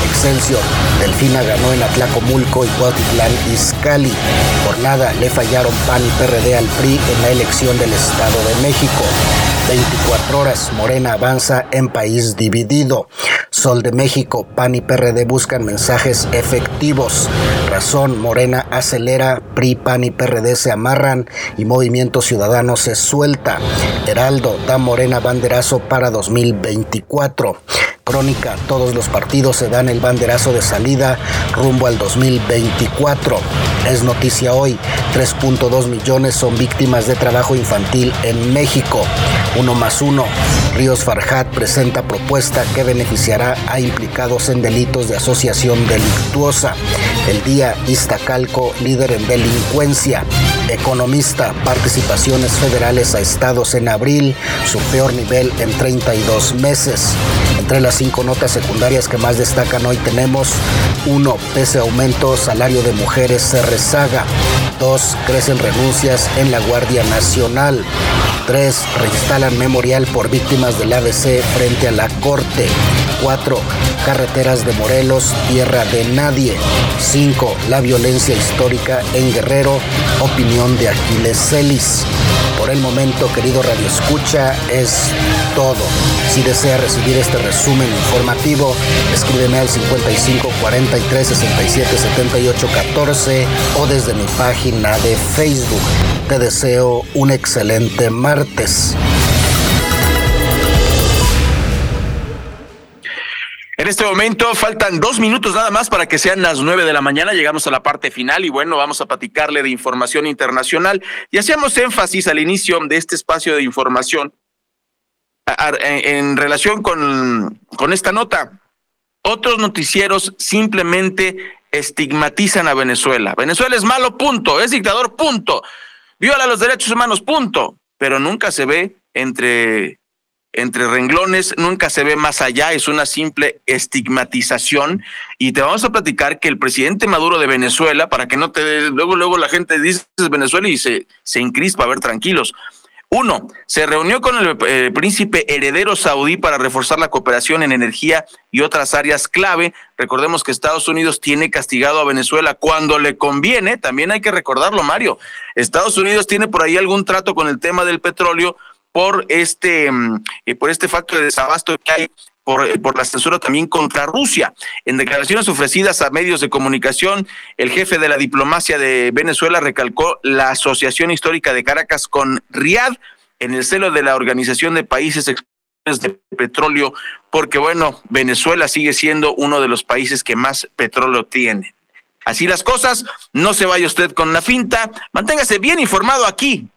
Excelsior, Delfina ganó en Atlacomulco y Cuautitlán Izcalli. Por nada le fallaron PAN y PRD al PRI en la elección del Estado de México. 24 horas, Morena avanza en país dividido. Sol de México, PAN y PRD buscan mensajes efectivos. Razón, Morena acelera, PRI, PAN y PRD se amarran y Movimiento Ciudadano se suelta. Heraldo da Morena banderazo para 2024. Crónica, todos los partidos se dan el banderazo de salida rumbo al 2024. Es noticia hoy, 3.2 millones son víctimas de trabajo infantil en México. Uno más uno. Ríos Farjat presenta propuesta que beneficiará a implicados en delitos de asociación delictuosa. El día Iztacalco, líder en delincuencia. Economista, participaciones federales a estados en abril, su peor nivel en 32 meses. Entre las cinco notas secundarias que más destacan hoy tenemos 1. Pese aumento, salario de mujeres se rezaga. 2. Crecen renuncias en la Guardia Nacional. 3. Reinstalan memorial por víctimas del ABC frente a la Corte. 4. Carreteras de Morelos, tierra de nadie. 5. La violencia histórica en Guerrero, opinión de Aquiles Celis. Por el momento, querido Radio Escucha, es todo. Si desea recibir este resumen informativo, escríbeme al 55 43 67 78 14 o desde mi página de Facebook. Te deseo un excelente martes. En este momento faltan dos minutos nada más para que sean las nueve de la mañana. Llegamos a la parte final y bueno, vamos a platicarle de información internacional. Y hacíamos énfasis al inicio de este espacio de información en relación con, con esta nota. Otros noticieros simplemente estigmatizan a Venezuela. Venezuela es malo, punto. Es dictador, punto. Viola los derechos humanos, punto. Pero nunca se ve entre entre renglones, nunca se ve más allá, es una simple estigmatización. Y te vamos a platicar que el presidente Maduro de Venezuela, para que no te luego, luego la gente dice Venezuela y se, se encrispa, a ver, tranquilos. Uno, se reunió con el eh, príncipe heredero saudí para reforzar la cooperación en energía y otras áreas clave. Recordemos que Estados Unidos tiene castigado a Venezuela cuando le conviene, también hay que recordarlo, Mario. Estados Unidos tiene por ahí algún trato con el tema del petróleo por este, mm, eh, por este factor de desabasto que hay por, eh, por, la censura también contra Rusia. En declaraciones ofrecidas a medios de comunicación, el jefe de la diplomacia de Venezuela recalcó la asociación histórica de Caracas con Riad en el celo de la Organización de Países de Petróleo, porque bueno, Venezuela sigue siendo uno de los países que más petróleo tiene. Así las cosas, no se vaya usted con la finta, manténgase bien informado aquí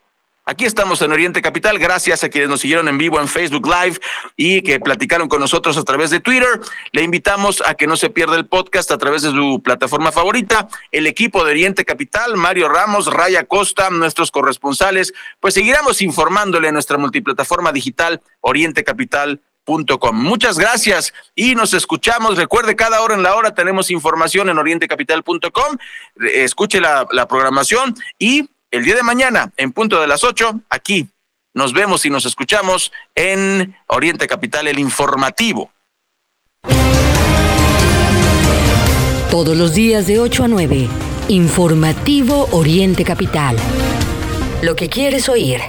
Aquí estamos en Oriente Capital, gracias a quienes nos siguieron en vivo en Facebook Live y que platicaron con nosotros a través de Twitter. Le invitamos a que no se pierda el podcast a través de su plataforma favorita. El equipo de Oriente Capital, Mario Ramos, Raya Costa, nuestros corresponsales, pues seguiremos informándole en nuestra multiplataforma digital orientecapital.com. Muchas gracias y nos escuchamos. Recuerde, cada hora en la hora tenemos información en orientecapital.com. Escuche la, la programación y el día de mañana, en punto de las 8, aquí nos vemos y nos escuchamos en Oriente Capital, el informativo. Todos los días de 8 a 9, informativo Oriente Capital. Lo que quieres oír.